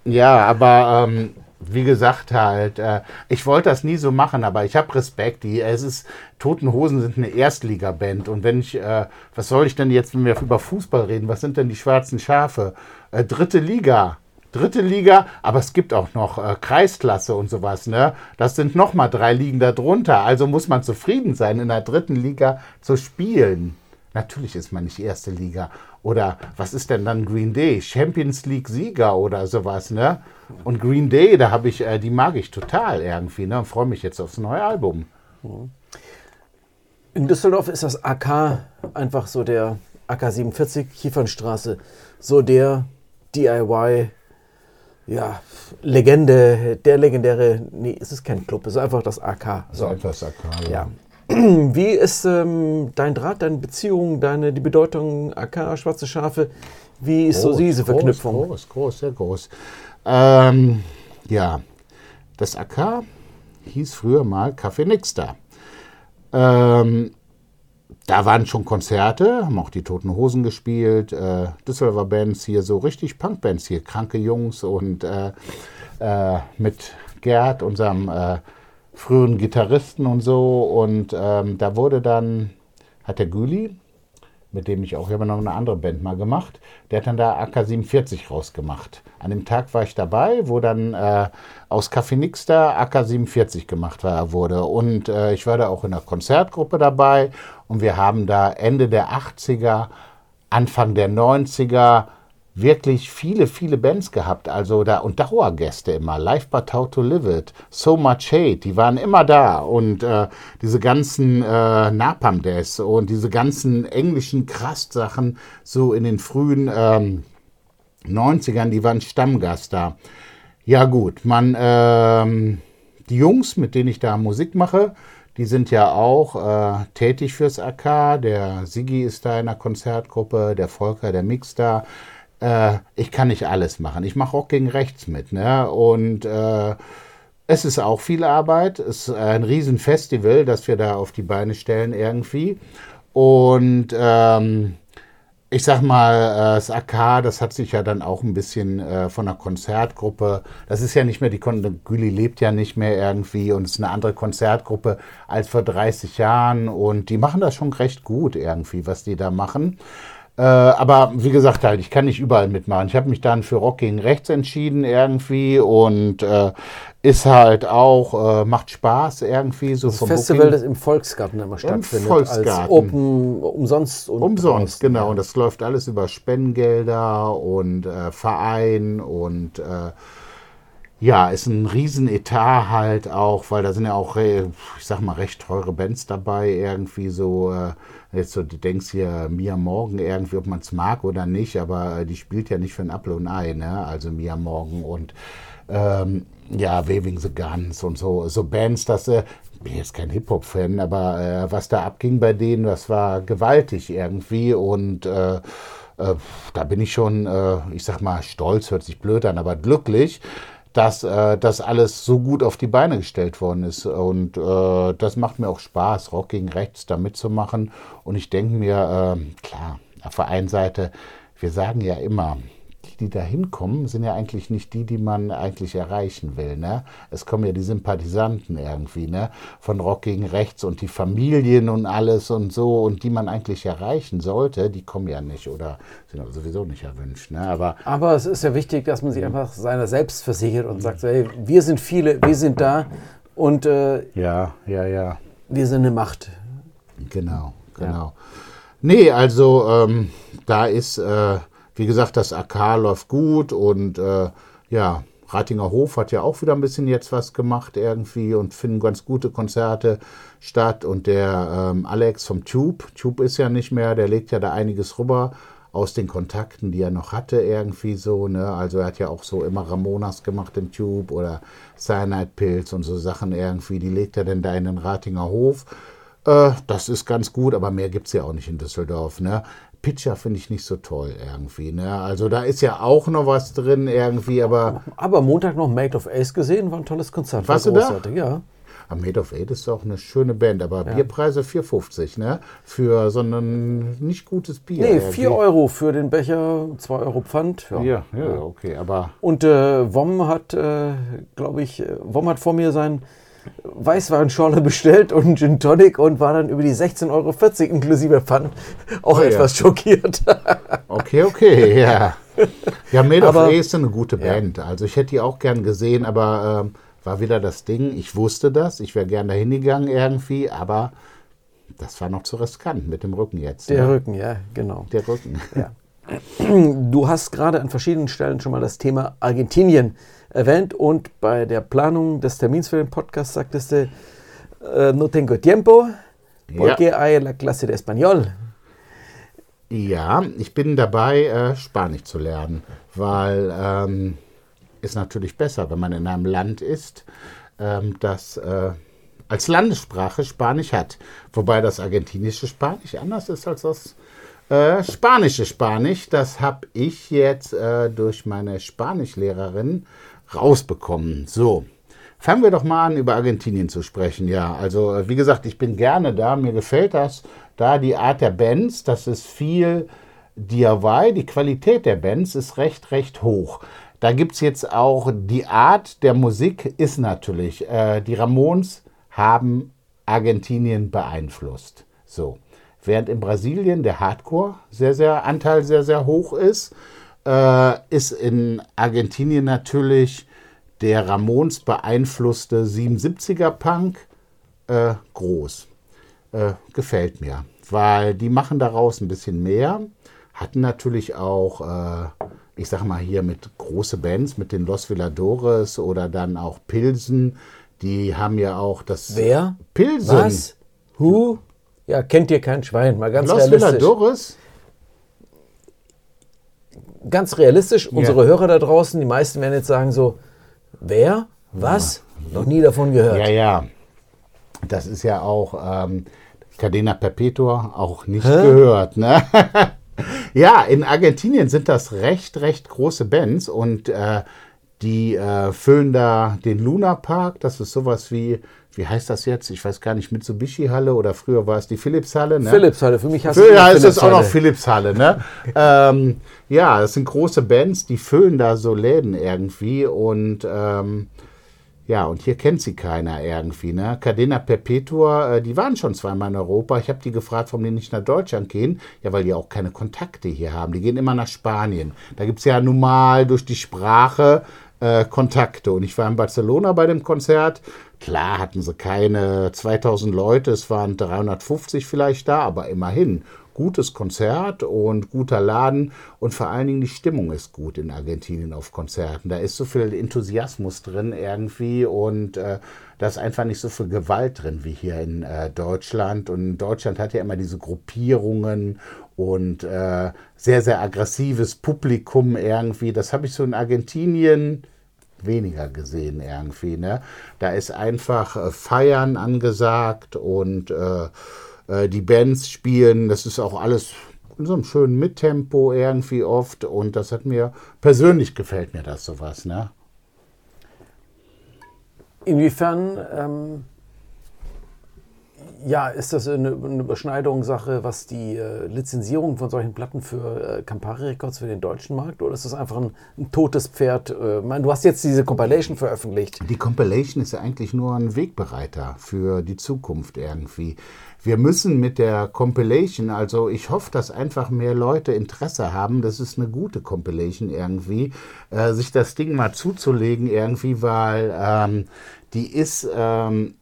Ja, aber ähm, wie gesagt halt, äh, ich wollte das nie so machen, aber ich habe Respekt. Die, es ist, Toten Hosen sind eine Erstliga-Band. Und wenn ich, äh, was soll ich denn jetzt, wenn wir über Fußball reden, was sind denn die schwarzen Schafe? Äh, dritte Liga dritte Liga, aber es gibt auch noch äh, Kreisklasse und sowas. Ne? Das sind nochmal drei Ligen darunter. Also muss man zufrieden sein, in der dritten Liga zu spielen. Natürlich ist man nicht erste Liga. Oder was ist denn dann Green Day? Champions League Sieger oder sowas, ne? Und Green Day, da habe ich, äh, die mag ich total irgendwie, ne? Und freue mich jetzt aufs neue Album. In Düsseldorf ist das AK einfach so der AK 47 Kiefernstraße, so der DIY ja, Legende, der legendäre, nee, es ist kein Club, es ist einfach das AK. So. ist einfach das AK, ja. Wie ist ähm, dein Draht, deine Beziehung, deine, die Bedeutung AK, Schwarze Schafe? Wie ist groß, so diese Verknüpfung? Groß, groß, groß sehr groß. Ähm, ja, das AK hieß früher mal Café Nixter. Ähm, da waren schon Konzerte, haben auch die Toten Hosen gespielt, äh, Düsseldorfer Bands hier, so richtig Punkbands hier, kranke Jungs und äh, äh, mit Gerd, unserem äh, früheren Gitarristen und so. Und ähm, da wurde dann, hat der Güli, mit dem ich auch, ich habe noch eine andere Band mal gemacht, der hat dann da AK-47 rausgemacht. An dem Tag war ich dabei, wo dann äh, aus Café Nixter AK-47 gemacht war, wurde. Und äh, ich war da auch in der Konzertgruppe dabei und wir haben da Ende der 80er, Anfang der 90er wirklich viele, viele Bands gehabt, also da und Dauergäste immer, Live But How to Live It, So Much Hate, die waren immer da. Und äh, diese ganzen äh, Napalm Death und diese ganzen englischen Krass-Sachen so in den frühen ähm, 90ern, die waren Stammgast da. Ja gut, man, ähm, die Jungs, mit denen ich da Musik mache, die sind ja auch äh, tätig fürs AK. Der Sigi ist da in der Konzertgruppe, der Volker, der Mix da äh, ich kann nicht alles machen. Ich mache auch gegen rechts mit. Ne? Und äh, es ist auch viel Arbeit. Es ist ein Riesenfestival, das wir da auf die Beine stellen irgendwie. Und ähm, ich sag mal, äh, das AK, das hat sich ja dann auch ein bisschen äh, von der Konzertgruppe, das ist ja nicht mehr, die Kon Güli lebt ja nicht mehr irgendwie und ist eine andere Konzertgruppe als vor 30 Jahren und die machen das schon recht gut irgendwie, was die da machen. Äh, aber wie gesagt, halt, ich kann nicht überall mitmachen. Ich habe mich dann für Rock gegen Rechts entschieden irgendwie und äh, ist halt auch, äh, macht Spaß irgendwie. So Das vom Festival, Booking. das im Volksgarten immer stattfindet. Volksgarten. Als Open, umsonst und Umsonst, genau. Und das läuft alles über Spendengelder und äh, Verein und äh, ja, ist ein Riesenetat halt auch, weil da sind ja auch, ich sag mal, recht teure Bands dabei, irgendwie so, äh, jetzt so, du denkst hier Mia Morgan irgendwie, ob man es mag oder nicht, aber äh, die spielt ja nicht für ein Apfel und Ei, ne? Also Mia Morgan und ähm, ja, Waving the Guns und so, so Bands, das, äh, bin jetzt kein Hip-Hop-Fan, aber äh, was da abging bei denen, das war gewaltig irgendwie und äh, äh, da bin ich schon, äh, ich sag mal, stolz, hört sich blöd an, aber glücklich, dass äh, das alles so gut auf die Beine gestellt worden ist. Und äh, das macht mir auch Spaß, Rock gegen Rechts da mitzumachen. Und ich denke mir, ähm, klar, auf der einen Seite, wir sagen ja immer, die, da hinkommen, sind ja eigentlich nicht die, die man eigentlich erreichen will. Ne? Es kommen ja die Sympathisanten irgendwie, ne? Von Rock gegen Rechts und die Familien und alles und so und die man eigentlich erreichen sollte, die kommen ja nicht oder sind sowieso nicht erwünscht. Ne? Aber Aber es ist ja wichtig, dass man sich einfach seiner selbst versichert und sagt, so, hey, wir sind viele, wir sind da und äh, ja, ja, ja. wir sind eine Macht. Genau, genau. Nee, also ähm, da ist, äh, wie gesagt, das AK läuft gut und äh, ja, Ratinger Hof hat ja auch wieder ein bisschen jetzt was gemacht irgendwie und finden ganz gute Konzerte statt. Und der ähm, Alex vom Tube, Tube ist ja nicht mehr, der legt ja da einiges rüber aus den Kontakten, die er noch hatte, irgendwie so. Ne? Also er hat ja auch so immer Ramonas gemacht im Tube oder Cyanide Pills und so Sachen irgendwie. Die legt er denn da in den Ratinger Hof. Äh, das ist ganz gut, aber mehr gibt es ja auch nicht in Düsseldorf. Ne? Pitcher finde ich nicht so toll irgendwie. Ne? Also da ist ja auch noch was drin irgendwie, aber Aber Montag noch Made of Ace gesehen, war ein tolles Konzert. war Warst du da? großartig, Ja. am Made of Eight ist auch eine schöne Band, aber Bierpreise 4,50 ne? Für so ein nicht gutes Bier. Nee, irgendwie. 4 Euro für den Becher, 2 Euro Pfand. Ja. Ja, ja, okay, aber Und äh, Wom hat, äh, glaube ich, äh, Wom hat vor mir sein Weißweinschorle bestellt und einen Gin Tonic und war dann über die 16,40 Euro inklusive Pfand auch Oh ja. etwas schockiert. okay, okay, ja. Ja, Made of Aber- Eight ist eine gute Band. Also ich hätte die auch gern gesehen, aber ähm, war wieder das Ding. Ich wusste das, ich wäre gern dahin gegangen irgendwie, aber das war noch zu riskant mit dem Rücken jetzt. Der ne? Rücken, ja, genau. Der Rücken. Ja. Du hast gerade an verschiedenen Stellen schon mal das Thema Argentinien erwähnt und bei der Planung des Termins für den Podcast sagtest du, äh, no tengo tiempo, porque hay la clase de español. Ja, ich bin dabei, äh, Spanisch zu lernen, weil ähm, ist natürlich besser, wenn man in einem Land ist, ähm, das äh, als Landessprache Spanisch hat. Wobei das argentinische Spanisch anders ist als das äh, spanische Spanisch. Das habe ich jetzt äh, durch meine Spanischlehrerin rausbekommen. So. Fangen wir doch mal an, über Argentinien zu sprechen. Ja, also äh, wie gesagt, ich bin gerne da. Mir gefällt das. Da die Art der Bands, das ist viel DIY. Die Qualität der Bands ist recht, recht hoch. Da gibt es jetzt auch die Art der Musik, ist natürlich. Äh, die Ramones haben Argentinien beeinflusst. So. Während in Brasilien der Hardcore sehr, sehr Anteil sehr, sehr hoch ist, äh, ist in Argentinien natürlich der Ramones beeinflusste 77er Punk äh, groß. Äh, gefällt mir, weil die machen daraus ein bisschen mehr, hatten natürlich auch, äh, ich sag mal hier mit große Bands, mit den Los Villadores oder dann auch Pilsen, die haben ja auch das Wer? Pilsen. Was? Who? Ja, kennt ihr kein Schwein, mal ganz Los realistisch. Villadores? Ganz realistisch, unsere Hörer da draußen, die meisten werden jetzt sagen so, wer? Was? Noch nie davon gehört. Ja, ja. Das ist ja auch ähm, Cadena Perpetua auch nicht gehört. Ne? ja, in Argentinien sind das recht, recht große Bands und äh, die äh, füllen da den Luna Park. Das ist sowas wie, wie heißt das jetzt? Ich weiß gar nicht, Mitsubishi-Halle oder früher war es die Philips-Halle. Ne? Philips Halle, für mich du ja, immer ist das auch noch Philips Philips-Halle, ne? ähm, ja, das sind große Bands, die füllen da so Läden irgendwie und ähm, ja, und hier kennt sie keiner irgendwie, ne? Cadena Perpetua, äh, die waren schon zweimal in Europa. Ich habe die gefragt, warum die nicht nach Deutschland gehen. Ja, weil die auch keine Kontakte hier haben. Die gehen immer nach Spanien. Da gibt es ja nun mal durch die Sprache äh, Kontakte. Und ich war in Barcelona bei dem Konzert. Klar hatten sie keine 2000 Leute, es waren 350 vielleicht da, aber immerhin gutes Konzert und guter Laden und vor allen Dingen die Stimmung ist gut in Argentinien auf Konzerten. Da ist so viel Enthusiasmus drin irgendwie und äh, da ist einfach nicht so viel Gewalt drin wie hier in äh, Deutschland. Und Deutschland hat ja immer diese Gruppierungen und äh, sehr, sehr aggressives Publikum irgendwie. Das habe ich so in Argentinien weniger gesehen irgendwie. Ne? Da ist einfach äh, Feiern angesagt und äh, äh, die Bands spielen. Das ist auch alles in so einem schönen Mittempo irgendwie oft. Und das hat mir persönlich gefällt mir das sowas. Ne? Inwiefern ähm, ja, ist das eine, eine Überschneidungssache, was die äh, Lizenzierung von solchen Platten für äh, Campari Records für den deutschen Markt oder ist das einfach ein, ein totes Pferd? Äh, mein, du hast jetzt diese Compilation veröffentlicht. Die Compilation ist ja eigentlich nur ein Wegbereiter für die Zukunft irgendwie. Wir müssen mit der Compilation, also ich hoffe, dass einfach mehr Leute Interesse haben, das ist eine gute Compilation irgendwie, äh, sich das Ding mal zuzulegen irgendwie, weil ähm, die ist ähm,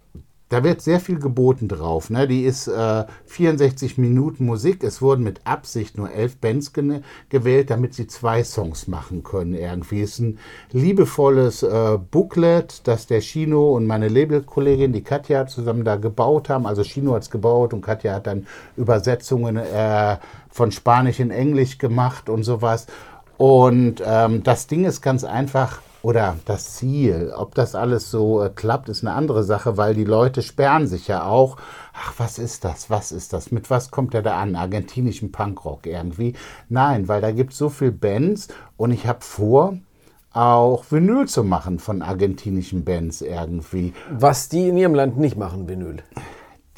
da wird sehr viel geboten drauf. Ne? Die ist äh, 64 Minuten Musik. Es wurden mit Absicht nur elf Bands ge gewählt, damit sie zwei Songs machen können. Irgendwie ist ein liebevolles äh, Booklet, das der Chino und meine Labelkollegin, die Katja, zusammen da gebaut haben. Also Chino hat es gebaut und Katja hat dann Übersetzungen äh, von Spanisch in Englisch gemacht und sowas. Und ähm, das Ding ist ganz einfach oder das Ziel. Ob das alles so äh, klappt, ist eine andere Sache, weil die Leute sperren sich ja auch. Ach, was ist das? Was ist das? Mit was kommt er da an? Argentinischen Punkrock irgendwie? Nein, weil da gibt es so viele Bands und ich habe vor, auch Vinyl zu machen von argentinischen Bands irgendwie. Was die in ihrem Land nicht machen, Vinyl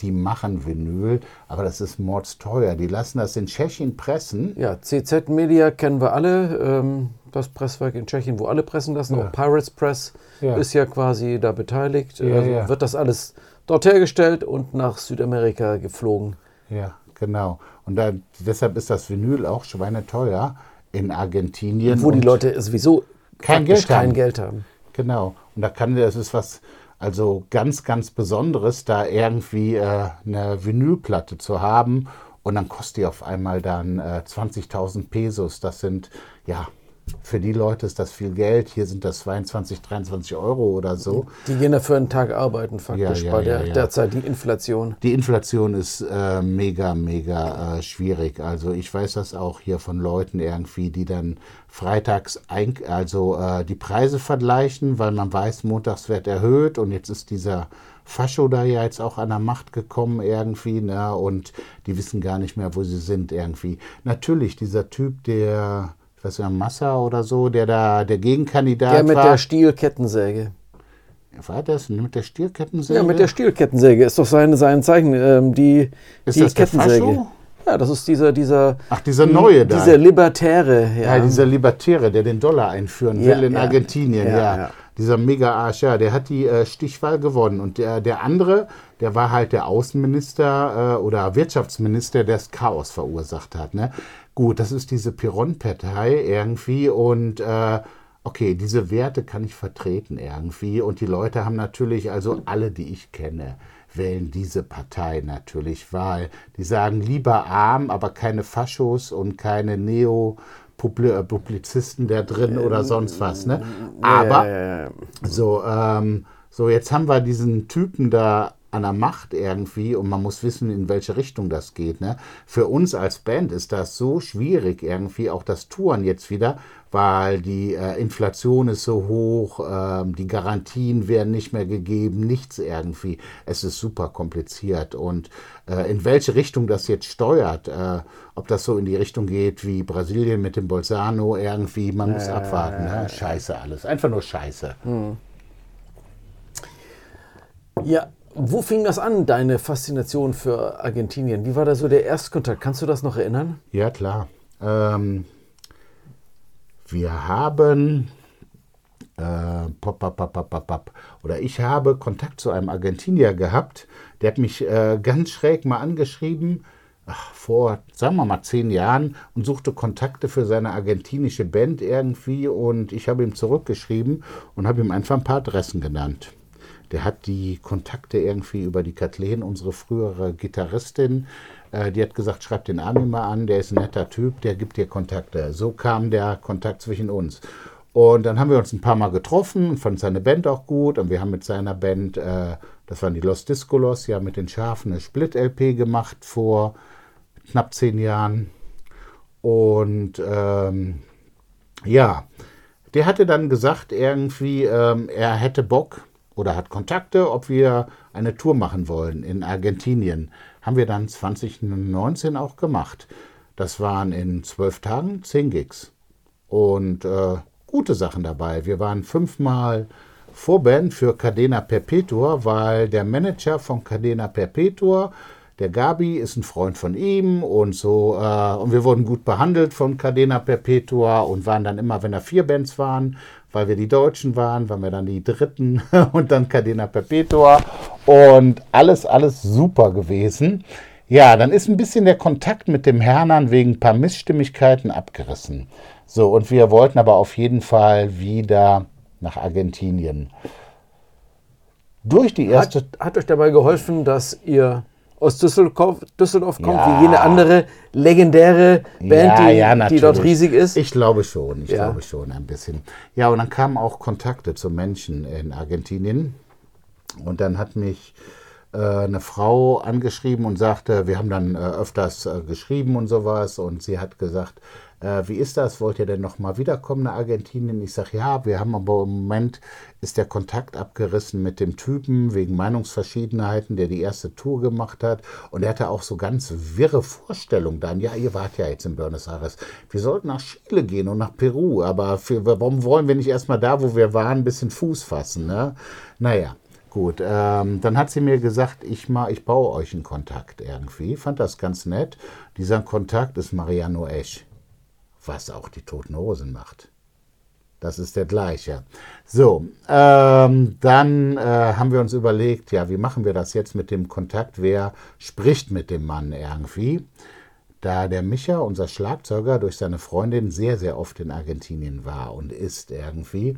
die machen Vinyl, aber das ist mordsteuer. Die lassen das in Tschechien pressen. Ja, CZ Media kennen wir alle, ähm, das Presswerk in Tschechien, wo alle pressen lassen. Ja. Auch Pirates Press ja. ist ja quasi da beteiligt. Ja, also wird das alles dort hergestellt und nach Südamerika geflogen. Ja, genau. Und da, deshalb ist das Vinyl auch schweineteuer in Argentinien. Wo die Leute sowieso kein Geld, kein Geld haben. Genau. Und da kann das ist was also ganz, ganz Besonderes, da irgendwie äh, eine Vinylplatte zu haben. Und dann kostet die auf einmal dann äh, 20.000 Pesos. Das sind ja für die Leute ist das viel Geld. Hier sind das 22, 23 Euro oder so. Die gehen dafür einen Tag arbeiten, faktisch, ja, ja, bei der ja, derzeitigen Inflation. Die Inflation ist äh, mega, mega äh, schwierig. Also ich weiß das auch hier von Leuten irgendwie, die dann freitags ein, also äh, die Preise vergleichen, weil man weiß, montags wird erhöht und jetzt ist dieser Fascho da ja jetzt auch an der Macht gekommen irgendwie, ne? Und die wissen gar nicht mehr, wo sie sind irgendwie. Natürlich, dieser Typ, der weiß nicht, Massa oder so, der da der Gegenkandidat war. Der mit war. der Stielkettensäge. War das mit der Stielkettensäge? Ja, mit der Stielkettensäge ist doch sein, sein Zeichen. Ähm, die ist die das Kettensäge. Ja, das ist dieser, dieser. Ach, dieser neue da. Dieser Libertäre, ja. ja. dieser Libertäre, der den Dollar einführen will in ja. Argentinien, ja. ja. Dieser Mega-Arsch, ja, der hat die äh, Stichwahl gewonnen. Und der, der andere, der war halt der Außenminister äh, oder Wirtschaftsminister, der das Chaos verursacht hat. Ne? Gut, das ist diese Piron-Partei irgendwie und äh, okay, diese Werte kann ich vertreten irgendwie und die Leute haben natürlich, also alle, die ich kenne, wählen diese Partei natürlich, weil die sagen lieber arm, aber keine Faschos und keine Neo- Publizisten da drin oder sonst was. Ne? Aber so, ähm, so, jetzt haben wir diesen Typen da an der Macht irgendwie und man muss wissen, in welche Richtung das geht. Ne? Für uns als Band ist das so schwierig irgendwie, auch das Touren jetzt wieder, weil die äh, Inflation ist so hoch, äh, die Garantien werden nicht mehr gegeben, nichts irgendwie. Es ist super kompliziert und äh, in welche Richtung das jetzt steuert, äh, ob das so in die Richtung geht wie Brasilien mit dem Bolsano irgendwie, man muss abwarten. Ne? Scheiße alles, einfach nur Scheiße. Hm. Ja, wo fing das an, deine Faszination für Argentinien? Wie war da so der Erstkontakt? Kannst du das noch erinnern? Ja, klar. Ähm, wir haben, äh, pop, pop, pop, pop, pop, oder ich habe Kontakt zu einem Argentinier gehabt, der hat mich äh, ganz schräg mal angeschrieben, ach, vor, sagen wir mal, zehn Jahren und suchte Kontakte für seine argentinische Band irgendwie und ich habe ihm zurückgeschrieben und habe ihm einfach ein paar Adressen genannt. Der hat die Kontakte irgendwie über die Kathleen, unsere frühere Gitarristin, äh, die hat gesagt, schreib den Armin mal an, der ist ein netter Typ, der gibt dir Kontakte. So kam der Kontakt zwischen uns. Und dann haben wir uns ein paar Mal getroffen und fand seine Band auch gut. Und wir haben mit seiner Band, äh, das waren die Los Discolos, ja mit den Schafen eine Split-LP gemacht vor knapp zehn Jahren. Und ähm, ja, der hatte dann gesagt, irgendwie, ähm, er hätte Bock oder hat Kontakte, ob wir eine Tour machen wollen in Argentinien. Haben wir dann 2019 auch gemacht. Das waren in zwölf Tagen zehn Gigs. Und äh, gute Sachen dabei. Wir waren fünfmal Vorband für Cadena Perpetua, weil der Manager von Cadena Perpetua der Gabi ist ein Freund von ihm und so. Äh, und wir wurden gut behandelt von Cadena Perpetua und waren dann immer, wenn da vier Bands waren, weil wir die Deutschen waren, waren wir dann die Dritten und dann Cadena Perpetua. Und alles, alles super gewesen. Ja, dann ist ein bisschen der Kontakt mit dem Herrn wegen ein paar Missstimmigkeiten abgerissen. So, und wir wollten aber auf jeden Fall wieder nach Argentinien. Durch die erste. Hat, hat euch dabei geholfen, dass ihr aus Düsseldorf, Düsseldorf kommt, ja. wie jene andere legendäre Band, ja, ja, die, dort riesig ist? Ich glaube schon, ich glaube schon ein bisschen. Ja, und dann kamen auch Kontakte zu Menschen in Argentinien. Und dann hat mich äh, eine Frau angeschrieben und sagte, wir haben dann äh, öfters äh, geschrieben und sowas. Und sie hat gesagt, äh, wie ist das? Wollt ihr denn noch mal wiederkommen nach Argentinien? Ich sage, ja, wir haben aber im Moment ist der Kontakt abgerissen mit dem Typen wegen Meinungsverschiedenheiten, der die erste Tour gemacht hat. Und er hatte auch so ganz wirre Vorstellungen dann. Ja, ihr wart ja jetzt in Buenos Aires. Wir sollten nach Chile gehen und nach Peru. Aber für, warum wollen wir nicht erstmal da, wo wir waren, ein bisschen Fuß fassen? Ne? Naja, Gut, ähm, dann hat sie mir gesagt, ich, mal, ich baue euch einen Kontakt irgendwie. Fand das ganz nett. Dieser Kontakt ist Mariano Esch was auch die Toten Hosen macht. Das ist der gleiche. So, ähm, dann äh, haben wir uns überlegt, ja, wie machen wir das jetzt mit dem Kontakt? Wer spricht mit dem Mann irgendwie? Da der Micha, unser Schlagzeuger, durch seine Freundin sehr, sehr oft in Argentinien war und ist irgendwie,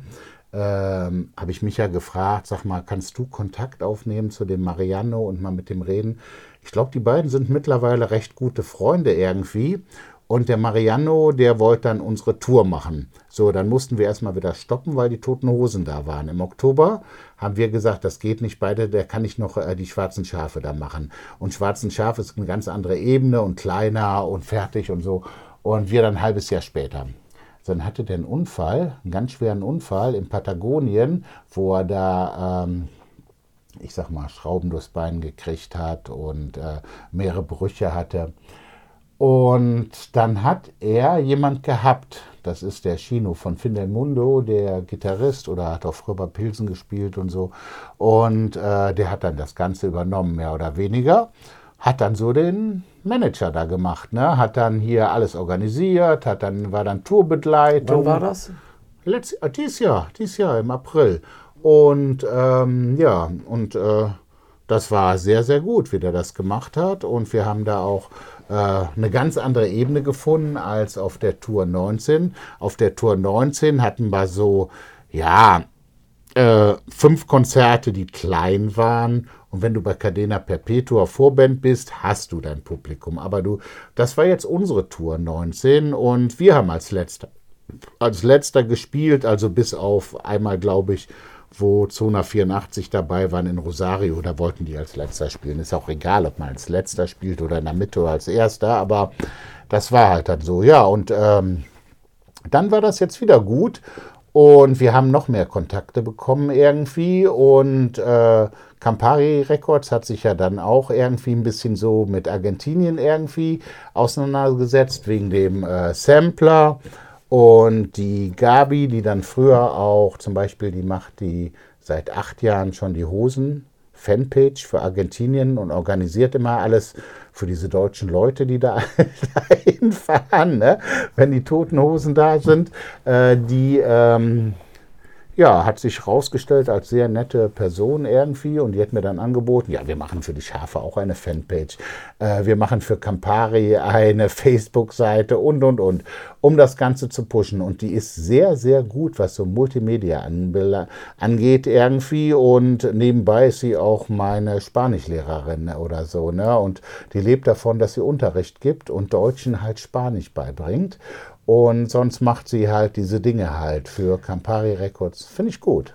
ähm, habe ich Micha gefragt, sag mal, kannst du Kontakt aufnehmen zu dem Mariano und mal mit dem reden? Ich glaube, die beiden sind mittlerweile recht gute Freunde irgendwie. Und der Mariano, der wollte dann unsere Tour machen. So, dann mussten wir erstmal wieder stoppen, weil die Toten Hosen da waren. Im Oktober haben wir gesagt, das geht nicht beide, der kann nicht noch äh, die schwarzen Schafe da machen. Und schwarzen Schaf ist eine ganz andere Ebene und kleiner und fertig und so. Und wir dann ein halbes Jahr später. Dann hatte der einen Unfall, einen ganz schweren Unfall in Patagonien, wo er da, ähm, ich sag mal, Schrauben durchs Bein gekriegt hat und äh, mehrere Brüche hatte. Und dann hat er jemand gehabt, das ist der Chino von Findelmundo, der Gitarrist oder hat auch früher bei Pilsen gespielt und so. Und äh, der hat dann das Ganze übernommen, mehr oder weniger. Hat dann so den Manager da gemacht, ne? Hat dann hier alles organisiert, hat dann, war dann Tourbegleitung. Wann war das? Letzt, äh, dieses Jahr, dieses Jahr im April. Und ähm, ja, und äh, das war sehr, sehr gut, wie der das gemacht hat. Und wir haben da auch äh, eine ganz andere Ebene gefunden als auf der Tour 19. Auf der Tour 19 hatten wir so, ja, äh, fünf Konzerte, die klein waren. Und wenn du bei Cadena Perpetua Vorband bist, hast du dein Publikum. Aber du, das war jetzt unsere Tour 19 und wir haben als letzter, als letzter gespielt, also bis auf einmal, glaube ich, wo Zona 84 dabei waren in Rosario, da wollten die als letzter spielen. Ist auch egal, ob man als letzter spielt oder in der Mitte oder als erster, aber das war halt dann so. Ja, und ähm, dann war das jetzt wieder gut und wir haben noch mehr Kontakte bekommen irgendwie und äh, Campari Records hat sich ja dann auch irgendwie ein bisschen so mit Argentinien irgendwie auseinandergesetzt wegen dem äh, Sampler und die Gabi, die dann früher auch zum Beispiel, die macht die seit acht Jahren schon die Hosen. Fanpage für Argentinien und organisiert immer alles für diese deutschen Leute, die da dahin fahren, ne? wenn die toten Hosen da sind. Äh, die, ähm, ja, hat sich herausgestellt als sehr nette Person irgendwie und die hat mir dann angeboten, ja, wir machen für die Schafe auch eine Fanpage, äh, wir machen für Campari eine Facebook-Seite und, und, und, um das Ganze zu pushen. Und die ist sehr, sehr gut, was so Multimedia angeht irgendwie und nebenbei ist sie auch meine Spanischlehrerin oder so, ne, und die lebt davon, dass sie Unterricht gibt und Deutschen halt Spanisch beibringt und sonst macht sie halt diese Dinge halt für Campari Records. Finde ich gut.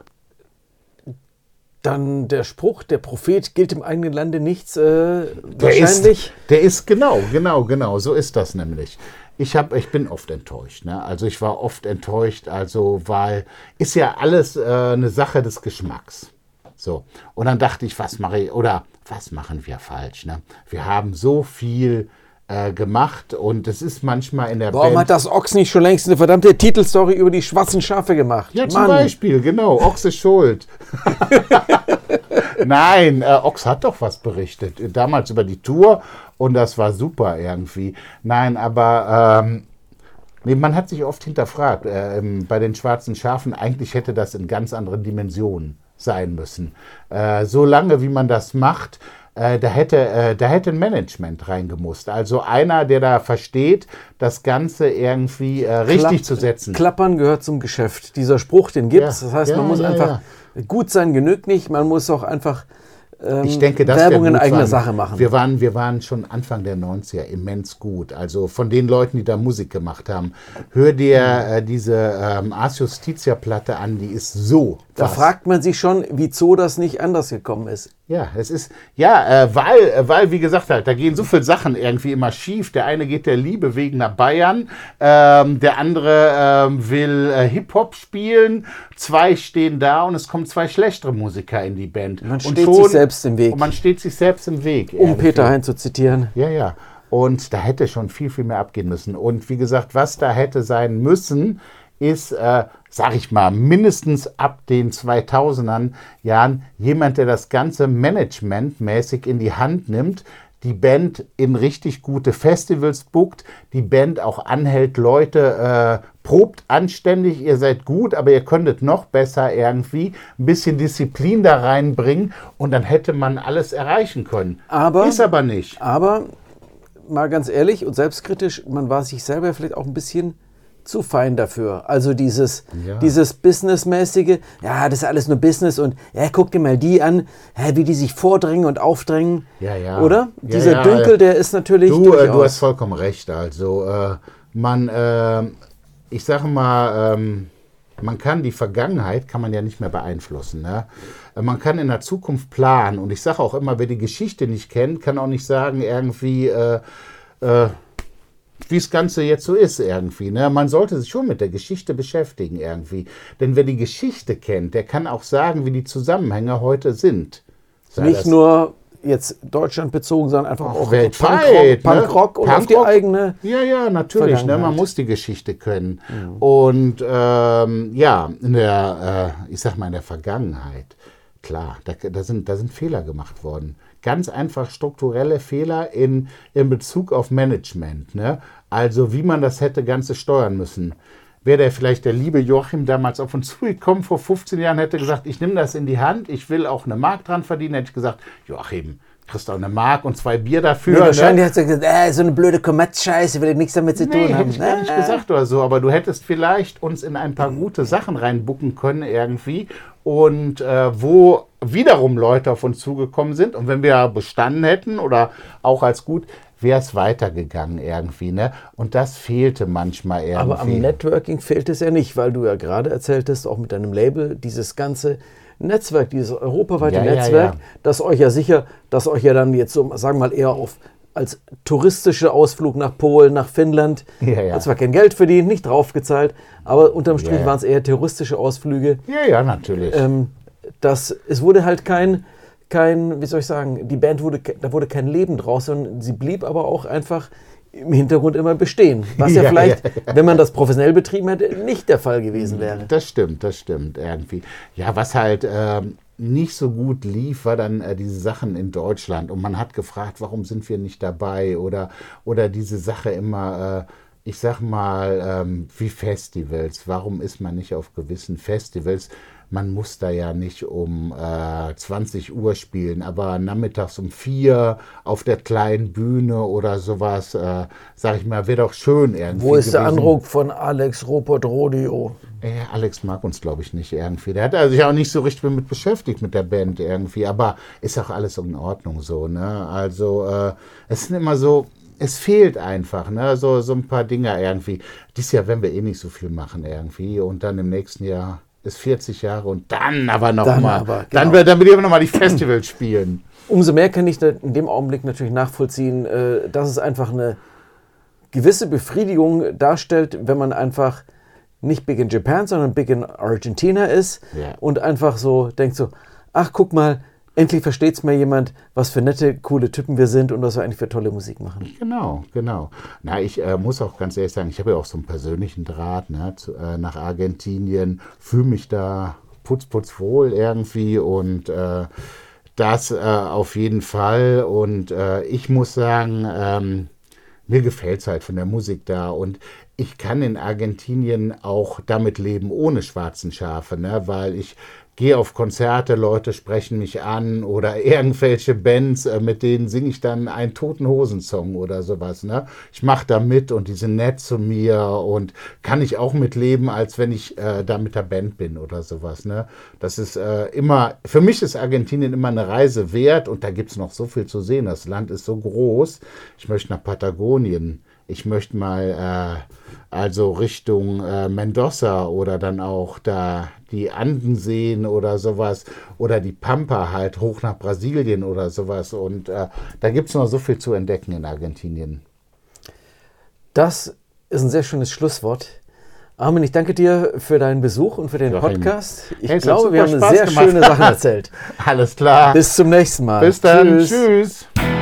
Dann der Spruch, der Prophet gilt im eigenen Lande nichts. Äh, der wahrscheinlich. Ist, der ist genau, genau, genau. So ist das nämlich. Ich, hab, ich bin oft enttäuscht. Ne? Also ich war oft enttäuscht, also weil ist ja alles äh, eine Sache des Geschmacks. So. Und dann dachte ich, was mache ich, oder was machen wir falsch? Ne? Wir haben so viel äh, gemacht und es ist manchmal in der Warum Band hat das Ochs nicht schon längst eine verdammte Titelstory über die schwarzen Schafe gemacht? Ja, zum Mann. Beispiel, genau. Ochs ist schuld. Nein, äh, Ochs hat doch was berichtet. Damals über die Tour und das war super irgendwie. Nein, aber ähm, nee, man hat sich oft hinterfragt. Äh, bei den schwarzen Schafen, eigentlich hätte das in ganz anderen Dimensionen sein müssen. Äh, so lange, wie man das macht, äh, da, hätte, äh, da hätte ein Management reingemusst. Also einer, der da versteht, das Ganze irgendwie äh, richtig Klapp, zu setzen. Klappern gehört zum Geschäft. Dieser Spruch, den gibt es. Ja, das heißt, ja, man muss ja, einfach gut sein, genügt nicht. Man muss auch einfach ähm, ich denke, das Werbung in eigener Sache machen. Wir waren, wir waren schon Anfang der 90er immens gut. Also von den Leuten, die da Musik gemacht haben. Hör dir äh, diese ähm, Ars Justitia-Platte an, die ist so. Da was. fragt man sich schon, wieso das nicht anders gekommen ist. Ja, es ist, ja, äh, weil, äh, weil, wie gesagt, halt, da gehen so viele Sachen irgendwie immer schief. Der eine geht der Liebe wegen nach Bayern, ähm, der andere ähm, will äh, Hip-Hop spielen, zwei stehen da und es kommen zwei schlechtere Musiker in die Band. Man und steht schon, sich selbst im Weg. Und man steht sich selbst im Weg. Um. Peter Hein zu zitieren. Ja, ja. Und da hätte schon viel, viel mehr abgehen müssen. Und wie gesagt, was da hätte sein müssen, ist, äh, sag ich mal, mindestens ab den 2000er Jahren jemand, der das Ganze managementmäßig in die Hand nimmt, die Band in richtig gute Festivals bookt, die Band auch anhält, Leute, äh, probt anständig, ihr seid gut, aber ihr könntet noch besser irgendwie ein bisschen Disziplin da reinbringen und dann hätte man alles erreichen können. Aber, Ist aber nicht. Aber mal ganz ehrlich und selbstkritisch, man war sich selber vielleicht auch ein bisschen zu fein dafür. Also dieses, ja. dieses Businessmäßige, ja, das ist alles nur Business und ja, guck dir mal die an, ja, wie die sich vordrängen und aufdrängen. Ja, ja. Oder? Ja, Dieser ja, Dünkel, der ist natürlich. Du, äh, du hast vollkommen recht. Also, äh, man, äh, ich sage mal, ähm, man kann die Vergangenheit, kann man ja nicht mehr beeinflussen. Ne? Man kann in der Zukunft planen. Und ich sage auch immer, wer die Geschichte nicht kennt, kann auch nicht sagen, irgendwie, äh, äh, wie das Ganze jetzt so ist irgendwie. Ne? Man sollte sich schon mit der Geschichte beschäftigen irgendwie. Denn wer die Geschichte kennt, der kann auch sagen, wie die Zusammenhänge heute sind. Sei Nicht nur jetzt Deutschland bezogen, sondern einfach auch, auch weltweit. Punkrock, ne? und Punk auf die eigene. Ja, ja, natürlich. Ne? Man muss die Geschichte können. Mhm. Und ähm, ja, in der, äh, ich sag mal, in der Vergangenheit, klar, da, da, sind, da sind Fehler gemacht worden ganz einfach strukturelle Fehler in, in Bezug auf Management. Ne? Also wie man das hätte Ganze steuern müssen. Wäre der vielleicht der liebe Joachim damals auf uns zugekommen vor 15 Jahren, hätte gesagt, ich nehme das in die Hand, ich will auch eine Mark dran verdienen, hätte ich gesagt, Joachim, kriegst auch eine Mark und zwei Bier dafür. Ja, ne? wahrscheinlich ne? hat er gesagt, äh, so eine blöde Kommerzscheiße, will ich nichts damit zu nee, tun haben. Hätte ich gar nicht gesagt oder so, aber du hättest vielleicht uns in ein paar gute Sachen reinbucken können irgendwie und äh, wo wiederum Leute auf uns zugekommen sind und wenn wir bestanden hätten oder auch als gut, wäre es weitergegangen irgendwie. Ne? Und das fehlte manchmal irgendwie. Aber am Networking fehlt es ja nicht, weil du ja gerade erzähltest, auch mit deinem Label, dieses ganze Netzwerk, dieses europaweite ja, Netzwerk, ja, ja. das euch ja sicher, das euch ja dann jetzt so, sagen wir mal, eher auf als touristischer Ausflug nach Polen, nach Finnland. Ja, ja. Hat zwar kein Geld verdient, nicht draufgezahlt, aber unterm Strich ja, waren es eher touristische Ausflüge. Ja, ja, natürlich. Ähm, das, es wurde halt kein, kein, wie soll ich sagen, die Band wurde, da wurde kein Leben draus, sondern sie blieb aber auch einfach im Hintergrund immer bestehen. Was ja, ja vielleicht, ja, wenn man das professionell betrieben hätte, nicht der Fall gewesen wäre. Das stimmt, das stimmt irgendwie. Ja, was halt ähm, nicht so gut lief, war dann äh, diese Sachen in Deutschland. Und man hat gefragt, warum sind wir nicht dabei? Oder, oder diese Sache immer, äh, ich sag mal, ähm, wie Festivals. Warum ist man nicht auf gewissen Festivals? man muss da ja nicht um äh, 20 Uhr spielen, aber nachmittags um 4 auf der kleinen Bühne oder sowas, äh, sag ich mal, wäre doch schön irgendwie. Wo ist gewesen. der Anruf von Alex Robert Rodeo? Äh, Alex mag uns, glaube ich, nicht irgendwie. Der hat sich auch nicht so richtig mit beschäftigt mit der Band irgendwie, aber ist auch alles in Ordnung so, ne? Also, äh, es sind immer so, es fehlt einfach, ne? So, so ein paar Dinge irgendwie. Dieses Jahr werden wir eh nicht so viel machen irgendwie und dann im nächsten Jahr ist 40 Jahre und dann aber nochmal. Dann, genau. dann, dann will ich aber nochmal die Festivals spielen. Umso mehr kann ich in dem Augenblick natürlich nachvollziehen, äh, dass es einfach eine gewisse Befriedigung darstellt, wenn man einfach nicht Big in Japan, sondern Big in Argentina ist ja. und einfach so denkt so, ach guck mal, endlich versteht es mal jemand, was für nette, coole Typen wir sind und was wir eigentlich für tolle Musik machen. Genau, genau. Na, ich äh, muss auch ganz ehrlich sagen, ich habe ja auch so einen persönlichen Draht ne, zu, äh, nach Argentinien, fühle mich da putzputz wohl irgendwie und äh, das äh, auf jeden Fall. Und äh, ich muss sagen, ähm, mir gefällt es halt von der Musik da und ich kann in Argentinien auch damit leben ohne schwarzen Schafe, ne? weil ich gehe auf Konzerte, Leute sprechen mich an oder irgendwelche Bands, äh, mit denen singe ich dann einen Toten Hosen-Song oder sowas. Ne? Ich mache da mit und die sind nett zu mir und kann ich auch mitleben, als wenn ich äh, da mit der Band bin oder sowas. Ne? Das ist äh, immer, für mich ist Argentinien immer eine Reise wert und da gibt es noch so viel zu sehen. Das Land ist so groß. Ich möchte nach Patagonien ich möchte mal äh, also Richtung äh, Mendoza oder dann auch da die Anden sehen oder sowas oder die Pampa halt hoch nach Brasilien oder sowas. Und äh, da gibt es noch so viel zu entdecken in Argentinien. Das ist ein sehr schönes Schlusswort. Armin, ich danke dir für deinen Besuch und für den Joachim. Podcast. Ich hey, glaube, wir haben Spaß sehr gemacht. schöne Sachen erzählt. Alles klar. Bis zum nächsten Mal. Bis dann. Tschüss. Tschüss.